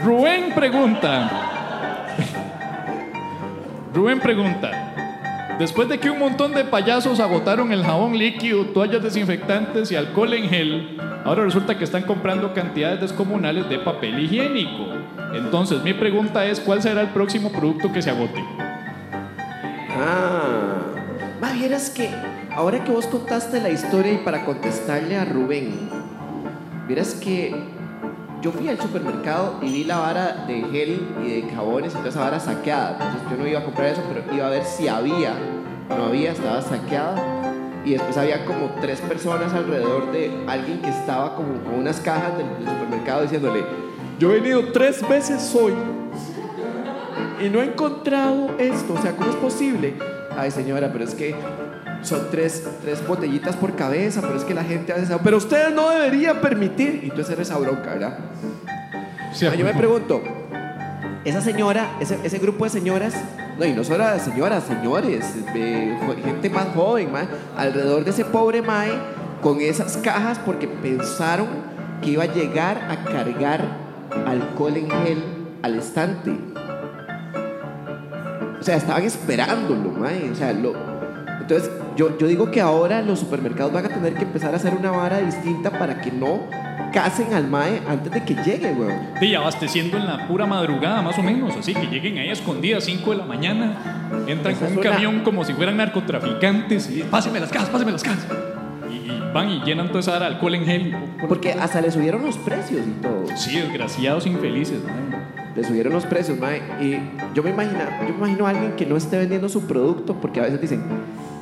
Rubén pregunta. Rubén pregunta. Después de que un montón de payasos agotaron el jabón líquido, toallas desinfectantes y alcohol en gel, ahora resulta que están comprando cantidades descomunales de papel higiénico. Entonces, mi pregunta es, ¿cuál será el próximo producto que se agote? Ah. Ma, vieras que ahora que vos contaste la historia y para contestarle a Rubén, vieras que yo fui al supermercado y vi la vara de gel y de jabones y toda esa vara saqueada. Entonces yo no iba a comprar eso, pero iba a ver si había. No había, estaba saqueada. Y después había como tres personas alrededor de alguien que estaba como con unas cajas del, del supermercado diciéndole, yo he venido tres veces hoy y no he encontrado esto. O sea, ¿cómo es posible? Ay, señora, pero es que son tres, tres botellitas por cabeza, pero es que la gente hace eso. Pero ustedes no deberían permitir. Y tú hacer esa bronca, ¿verdad? Ah, yo me pregunto, esa señora, ese, ese grupo de señoras, no, y no solo de señoras, señores, gente más joven, mae, alrededor de ese pobre Mae, con esas cajas porque pensaron que iba a llegar a cargar alcohol en gel al estante. O sea, estaban esperándolo, mae. O sea, lo... Entonces, yo, yo digo que ahora los supermercados van a tener que empezar a hacer una vara distinta para que no casen al mae antes de que llegue, weón. Y abasteciendo en la pura madrugada, más o menos, así que lleguen ahí a escondidas, 5 de la mañana, entran Esa con un es una- camión como si fueran narcotraficantes y páseme las casas, páseme las casas. Y, y van y llenan toda esa alcohol en gel. Porque hasta le subieron los precios y todo. Sí, desgraciados infelices, man. Le subieron los precios, mae. Y yo me imagino, yo me imagino a alguien que no esté vendiendo su producto porque a veces dicen,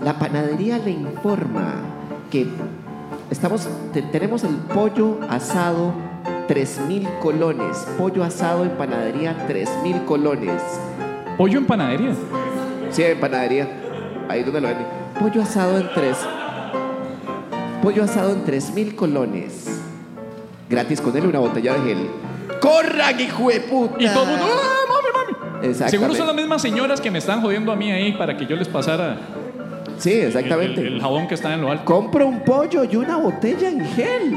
la panadería le informa que estamos, te- tenemos el pollo asado 3 mil colones. Pollo asado en panadería 3 mil colones. Pollo en panadería. Sí, en panadería. Ahí donde lo venden. Pollo asado en 3. Pollo asado en 3 mil colones. Gratis con él una botella de gel. ¡Corran, hijo de puta! Y todo el mundo, ¡ah, mami, mami! Seguro son las mismas señoras que me están jodiendo a mí ahí para que yo les pasara Sí, exactamente. el- el jabón que está en lo alto. Compra un pollo y una botella en gel.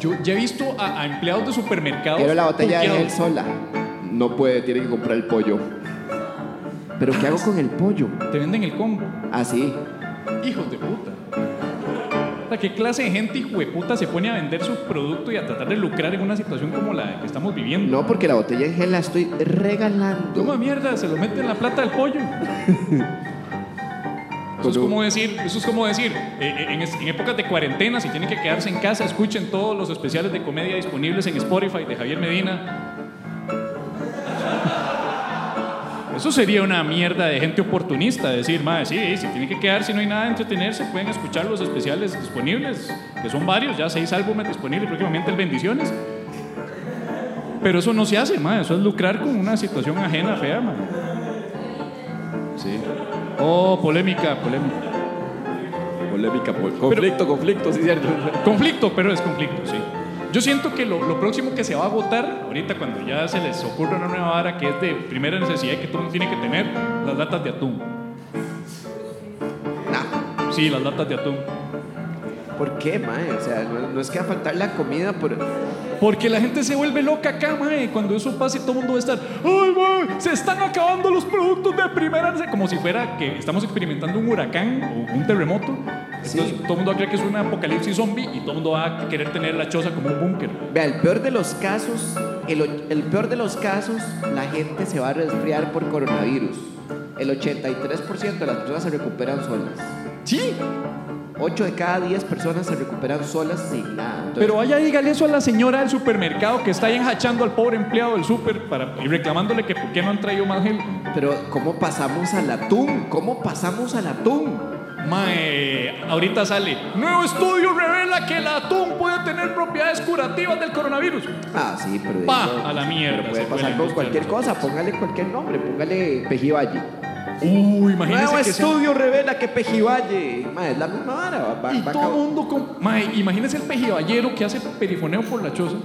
Yo ya he visto a, a empleados de supermercados. Quiero la botella de gel sola. No puede, tiene que comprar el pollo. ¿Pero qué hago con el pollo? Te venden el combo. Así. Hijos de puta. O sea, ¿Qué clase de gente hijo de puta se pone a vender su producto y a tratar de lucrar en una situación como la que estamos viviendo? No, porque la botella en gel la estoy regalando. ¿Cómo mierda? Se lo meten en la plata del pollo. Eso es como decir, eso es como decir, eh, eh, en, en épocas de cuarentena, si tienen que quedarse en casa, escuchen todos los especiales de comedia disponibles en Spotify de Javier Medina. Eso sería una mierda de gente oportunista, decir, madre, sí, si tienen que quedarse y no hay nada de entretenerse, pueden escuchar los especiales disponibles, que son varios, ya seis álbumes disponibles, próximamente el Bendiciones. Pero eso no se hace, madre, eso es lucrar con una situación ajena, fea, madre. Sí. Oh, polémica, polémica. Polémica, po- conflicto, conflicto, sí, cierto. Conflicto, pero es conflicto, sí. Yo siento que lo, lo próximo que se va a agotar, ahorita cuando ya se les ocurra una nueva vara que es de primera necesidad y que todo el mundo tiene que tener, las latas de atún. Nah. Sí, las latas de atún. ¿Por qué, mae? O sea, no, no es que va a faltar la comida, pero... Porque la gente se vuelve loca acá, mae. Cuando eso pase, todo el mundo va a estar, ¡ay, mae! Se están acabando los productos de primera. Como si fuera que estamos experimentando un huracán o un terremoto. Entonces, todo el mundo va a creer que es un apocalipsis zombie y todo el mundo va a querer tener la choza como un búnker. Vea, el peor de los casos, el, el peor de los casos, la gente se va a resfriar por coronavirus. El 83% de las personas se recuperan solas. Sí, 8 de cada 10 personas se recuperan solas sin nada. Entonces, Pero vaya, dígale eso a la señora del supermercado que está ahí enjachando al pobre empleado del super para, y reclamándole que por qué no han traído más gel. pero ¿cómo pasamos al atún? ¿Cómo pasamos al atún? Mae, ahorita sale. Nuevo estudio revela que el atún puede tener propiedades curativas del coronavirus. Ah, sí, pero... Pa, eso- a la mierda, pero puede pasar con cualquier cosa. Póngale cualquier nombre. Póngale Pejivalle. Uy, imagínese Nuevo que sea- estudio revela que Pejivalle... Es la misma vara. va- Y va todo mundo con. Mae, imagínese el pejiballero que hace perifoneo por la choza,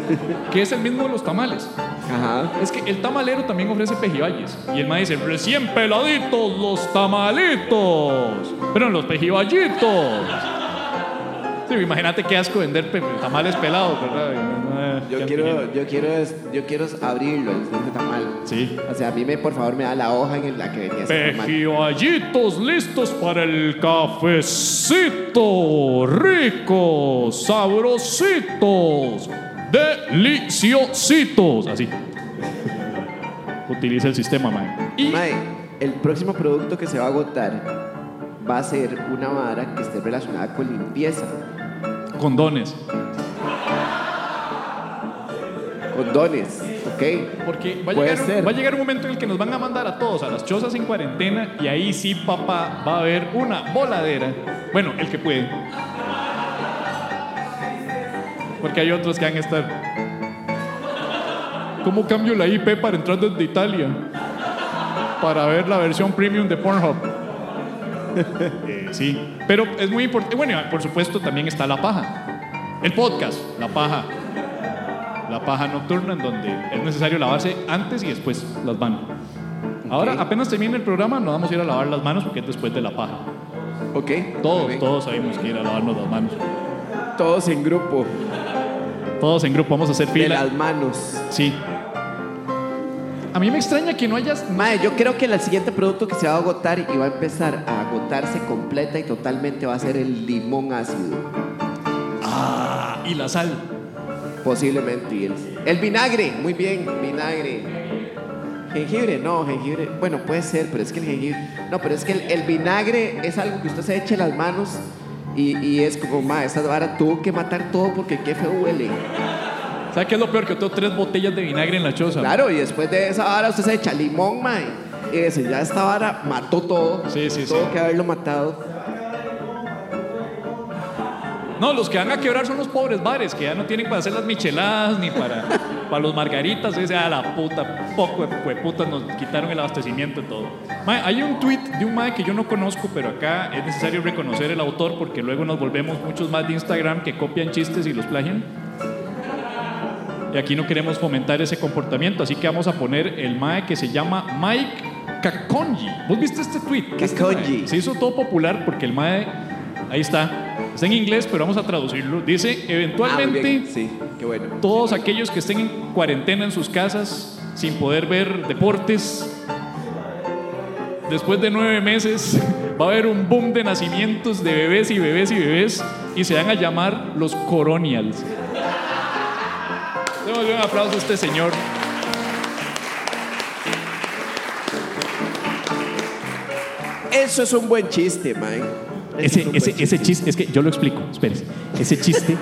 que es el mismo de los tamales. Ajá. Es que el tamalero también ofrece pejibayes. Y el mae dice, recién peladitos los tamalitos. Pero los pejibayitos. Sí, imagínate qué asco vender tamales pelados, ¿verdad? Eh, Yo qué quiero, yo quiero, es- yo quiero es abrirlo, este tamal. Sí. O sea, a mí me, por favor, me da la hoja en la que venía ese tamal. Pejibayitos listos para el cafecito. Ricos, sabrositos, deliciositos. Así. Utiliza el sistema, mae. Y Mae, el próximo producto que se va a agotar va a ser una vara que esté relacionada con limpieza. Condones. Condones, ¿ok? Porque va a, Puede llegar, un- ser. va a llegar un momento en el que nos van a mandar a todos a las chozas en cuarentena y ahí sí, papá, va a haber una voladera. Bueno, el que puede. Porque hay otros que van a estar. ¿Cómo cambio la IP para entrar desde Italia? Para ver la versión premium de Pornhub. Eh, sí, pero es muy importante. Bueno, por supuesto también está la paja. El podcast, la paja. La paja nocturna en donde es necesario lavarse antes y después las manos. Ahora, apenas termine el programa, nos vamos a ir a lavar las manos porque es después de la paja. ¿Ok? Todos, todos sabemos que ir a lavarnos las manos. Todos en grupo, Todos en grupo, vamos a hacer de fila. las manos. Sí. A mí me extraña que no hayas. Mae, yo creo que el siguiente producto que se va a agotar y va a empezar a agotarse completa y totalmente va a ser el limón ácido. Ah, y la sal. Posiblemente. Y el, el vinagre, muy bien, vinagre. Jengibre, no, jengibre. Bueno, puede ser, pero es que el jengibre. No, pero es que el, el vinagre es algo que usted se eche las manos y, y es como, ma, esa vara tuvo que matar todo porque qué feo huele. ¿Sabe qué es lo peor? Que tengo tres botellas de vinagre en la choza. Claro, y después de esa vara usted se echa limón, ma. Y dice, ya esta vara mató todo. Sí, sí, Tuvo sí. que haberlo matado. No, los que van a quebrar son los pobres bares, que ya no tienen para hacer las micheladas ni para, para los margaritas. Ese a la puta, poco de putas nos quitaron el abastecimiento y todo. Mae, hay un tweet de un mae que yo no conozco, pero acá es necesario reconocer el autor porque luego nos volvemos muchos más de Instagram que copian chistes y los plagian. Y aquí no queremos fomentar ese comportamiento, así que vamos a poner el mae que se llama Mike Kakonji. ¿Vos viste este tweet? Este Kakonji. se hizo todo popular porque el mae, ahí está, está en inglés, pero vamos a traducirlo. Dice, Ah, eventualmente bien. Sí, qué bueno. todos aquellos que estén en cuarentena en sus casas sin poder ver deportes, después de nueve meses va a haber un boom de nacimientos de bebés y bebés y bebés y se van a llamar los coronials. Démosle un aplauso a este señor. Eso es un buen chiste, es Ese, ese, buen ese chiste, es que yo lo explico, espérese. Ese chiste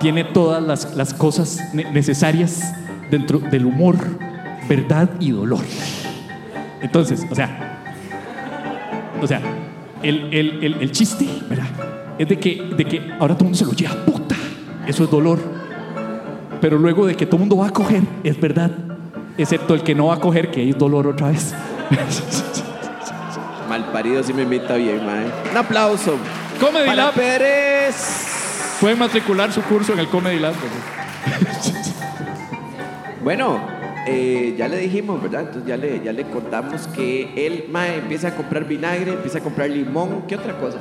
tiene todas las, las cosas ne- necesarias dentro del humor, verdad y dolor. Entonces, o sea, o sea, el, el, el, el chiste, ¿verdad? Es de que, de que ahora todo el mundo se lo lleva puta. Eso es dolor. Pero luego de que todo el mundo va a coger, es verdad. Excepto el que no va a coger, que es dolor otra vez. Mal parido si me invita bien, man. Un aplauso. Comedy Para Lab. Pérez. Pueden matricular su curso en el Comedy Lab. Bueno, eh, ya le dijimos, ¿verdad? Entonces ya le, ya le contamos que él, mae, empieza a comprar vinagre, empieza a comprar limón. ¿Qué otra cosa?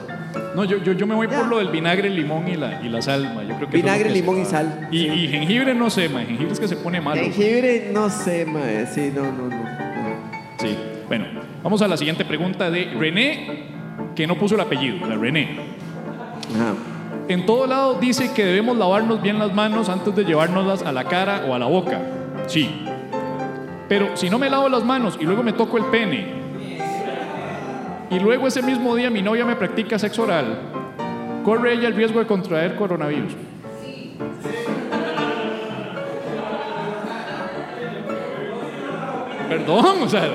No, yo, yo, yo me voy Ya. por lo del vinagre, limón y la, y la sal, ma. Yo creo que Vinagre, limón y sal. Y, y jengibre no sé, ma. Jengibre es que se pone malo. Jengibre, no sé, mae. Sí, no, no, no. no. Sí. Bueno, vamos a la siguiente pregunta de René, que no puso el apellido, la René. Ajá. En todo lado dice que debemos lavarnos bien las manos antes de llevárnoslas a la cara o a la boca. Sí. Pero si no me lavo las manos y luego me toco el pene, y luego ese mismo día mi novia me practica sexo oral, corre ella el riesgo de contraer coronavirus. Perdón, o sea.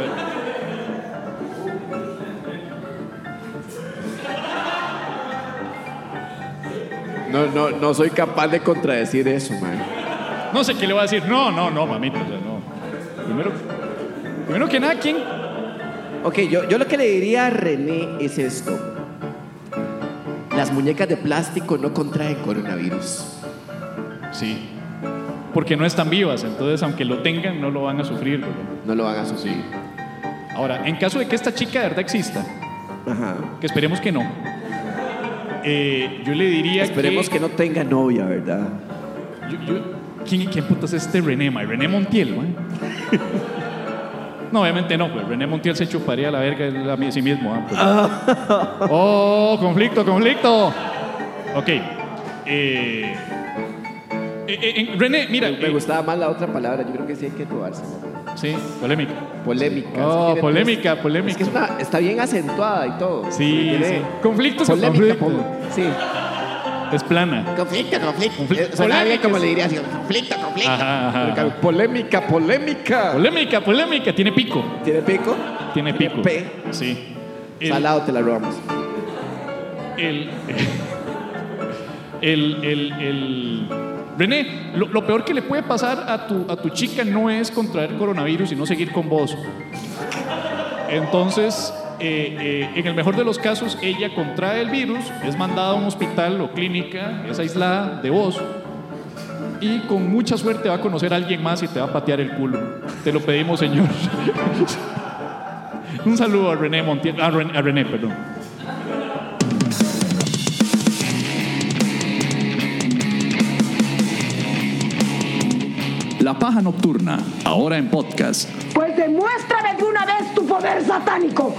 No, no, no soy capaz de contradecir eso, mae. No sé qué le va a decir. No, no, no, mamita, o sea, no. Primero, primero que nada, ¿quién? Ok, yo, yo lo que le diría a René es esto. Las muñecas de plástico no contraen coronavirus. Sí. Porque no están vivas, entonces aunque lo tengan, no lo van a sufrir. ¿verdad? No lo van a sufrir. Ahora, en caso de que esta chica de verdad exista, Ajá. que esperemos que no, eh, yo le diría Esperemos que no tenga novia, ¿verdad? yo- yo- ¿quién, ¿Quién putas es este René, ma? René Montiel, ma? No, obviamente no, pues René Montiel se chuparía la verga él a sí mismo. ah, pues. Oh, conflicto, conflicto. Ok. Eh, eh, eh, René, mira. Me, me gustaba más la otra palabra. Yo creo que sí hay que tomarse. Sí, polémica. Polémica. Oh, que tiene polémica, polémica. Es que es una- está bien acentuada y todo. Sí, sí. Conflictos Polémica, conflicto. Sí. Es plana. Conflicto, conflicto. Conflicto. Polémica, como le diría así. Conflicto, conflicto. Ajá, ajá, ajá. Polémica, polémica. Polémica, polémica. Tiene pico. ¿Tiene pico? Tiene pico. P. Sí. El- Salado te la robamos. el, el, el, el- René, lo, lo peor que le puede pasar a tu, a tu chica no es contraer coronavirus, sino seguir con vos. Entonces, eh, eh, en el mejor de los casos, ella contrae el virus, es mandada a un hospital o clínica, es aislada de vos. Y con mucha suerte va a conocer a alguien más y te va a patear el culo. Te lo pedimos, señor. un saludo a René Montiel, a René, a René, perdón. La Paja Nocturna, ahora en podcast. Pues demuéstrame de una vez tu poder satánico.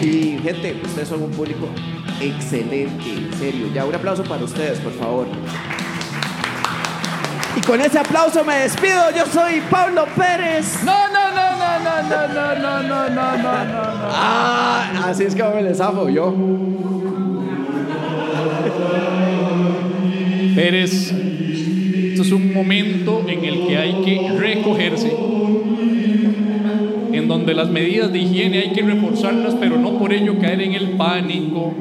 Y gente, ustedes son un público excelente, en serio. Ya un aplauso para ustedes, por favor. Y con ese aplauso me despido. Yo soy Pablo Pérez. No, no, no, no, no, no, no, no, no, no, no, no. Ah, así es que me les zafo yo. Pérez, esto es un momento en el que hay que recogerse, en donde las medidas de higiene hay que reforzarlas, pero no por ello caer en el pánico,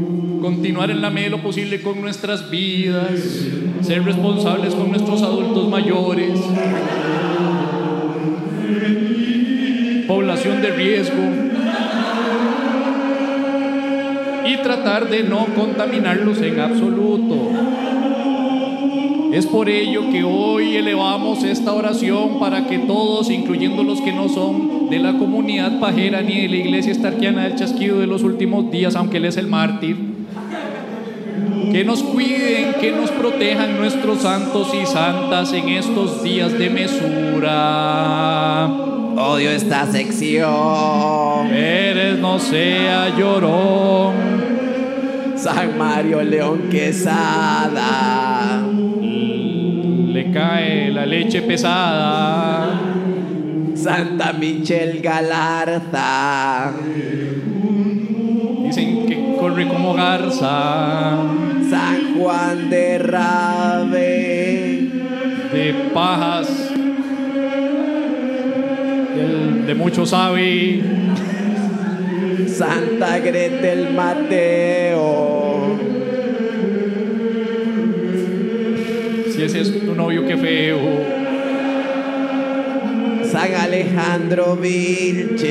continuar en la medida lo posible con nuestras vidas, ser responsables con nuestros adultos mayores, población de riesgo y tratar de no contaminarlos en absoluto. Es por ello que hoy elevamos esta oración para que todos, incluyendo los que no son de la comunidad pajera ni de la iglesia estarquiana del chasquido de los últimos días, aunque él es el mártir, que nos cuiden, que nos protejan nuestros santos y santas en estos días de mesura. Odio esta sección. Pérez no sea llorón, San Mario León Quesada. le cae la leche pesada. Santa Michelle Galarza. Dicen que corre como garza, San Juan de Rabe. de pajas, el de mucho sabe, Santa Gretel Mateo. si ese es tu novio, qué feo. San Alejandro Vilches.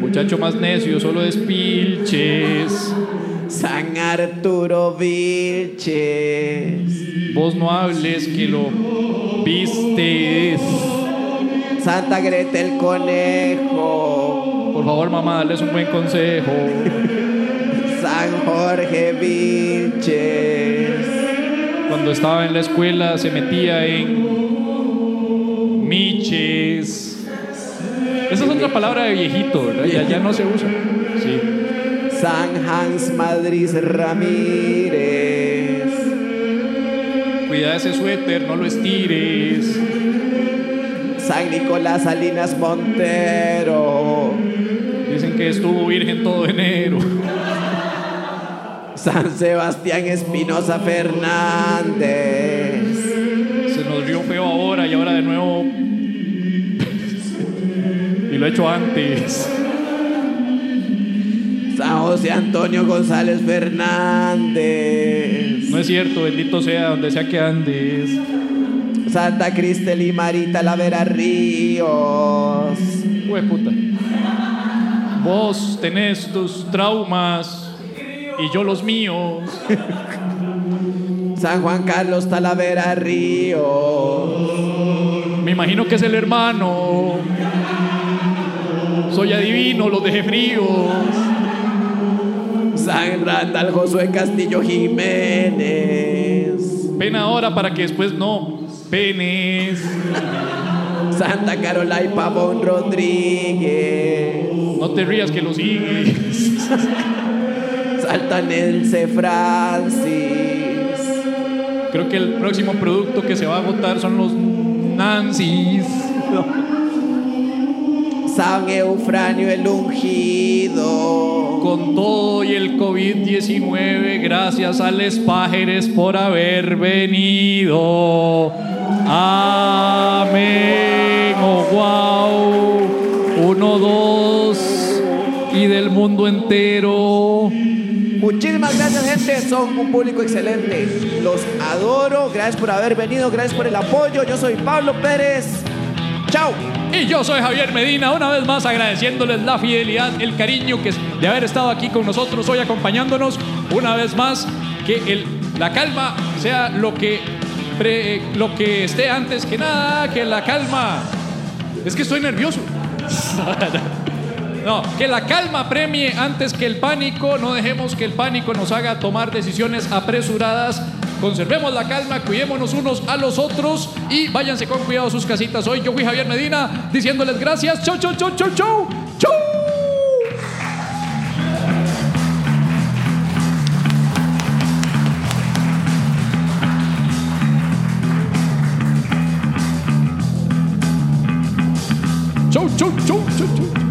Muchacho más necio, solo despilches. San Arturo Vilches. Vos no hables que lo vistes. Santa Gretel Conejo. Por favor, mamá, darles un buen consejo. San Jorge Vilches. Cuando estaba en la escuela se metía en miches. Esa es otra palabra de viejito, ¿verdad? Ya, ya no se usa. Sí. San Hans Madrid Ramírez. Cuida ese suéter, no lo estires. San Nicolás Salinas Montero. Que estuvo virgen todo enero. San Sebastián Espinosa Fernández. Se nos vio feo ahora y ahora de nuevo. y lo he hecho antes. San José Antonio González Fernández. No es cierto, bendito sea donde sea que andes. Santa Cristel y Marita Lavera Ríos. Hue puta. Vos tenés tus traumas y yo los míos. San Juan Carlos Talavera Ríos. Me imagino que es el hermano. Soy adivino, los dejé fríos. San Randall Josué Castillo Jiménez. Pena ahora para que después no. Penes. Santa Carola y Pavón Rodríguez. No te rías que lo sigues. Saltanense Francis. Creo que el próximo producto que se va a agotar son los Nancy's. San Eufranio el Ungido. Con todo y el COVID-19, gracias a Les Pájeres por haber venido. Amén. Wow. Uno, dos. Y del mundo entero. Muchísimas gracias, gente. Son un público excelente. Los adoro. Gracias por haber venido. Gracias por el apoyo. Yo soy Pablo Pérez. Chao. Y yo soy Javier Medina, una vez más agradeciéndoles la fidelidad, el cariño que es de haber estado aquí con nosotros hoy acompañándonos. Una vez más, que el, la calma sea lo que, pre- lo que esté antes que nada, que la calma. Es que estoy nervioso. No, que la calma premie antes que el pánico. No dejemos que el pánico nos haga tomar decisiones apresuradas. Conservemos la calma, cuidémonos unos a los otros y váyanse con cuidado a sus casitas. Hoy yo fui Javier Medina diciéndoles gracias. Chau, chau, chau, chau, chau. Chau. Chau, chau, chau, chau.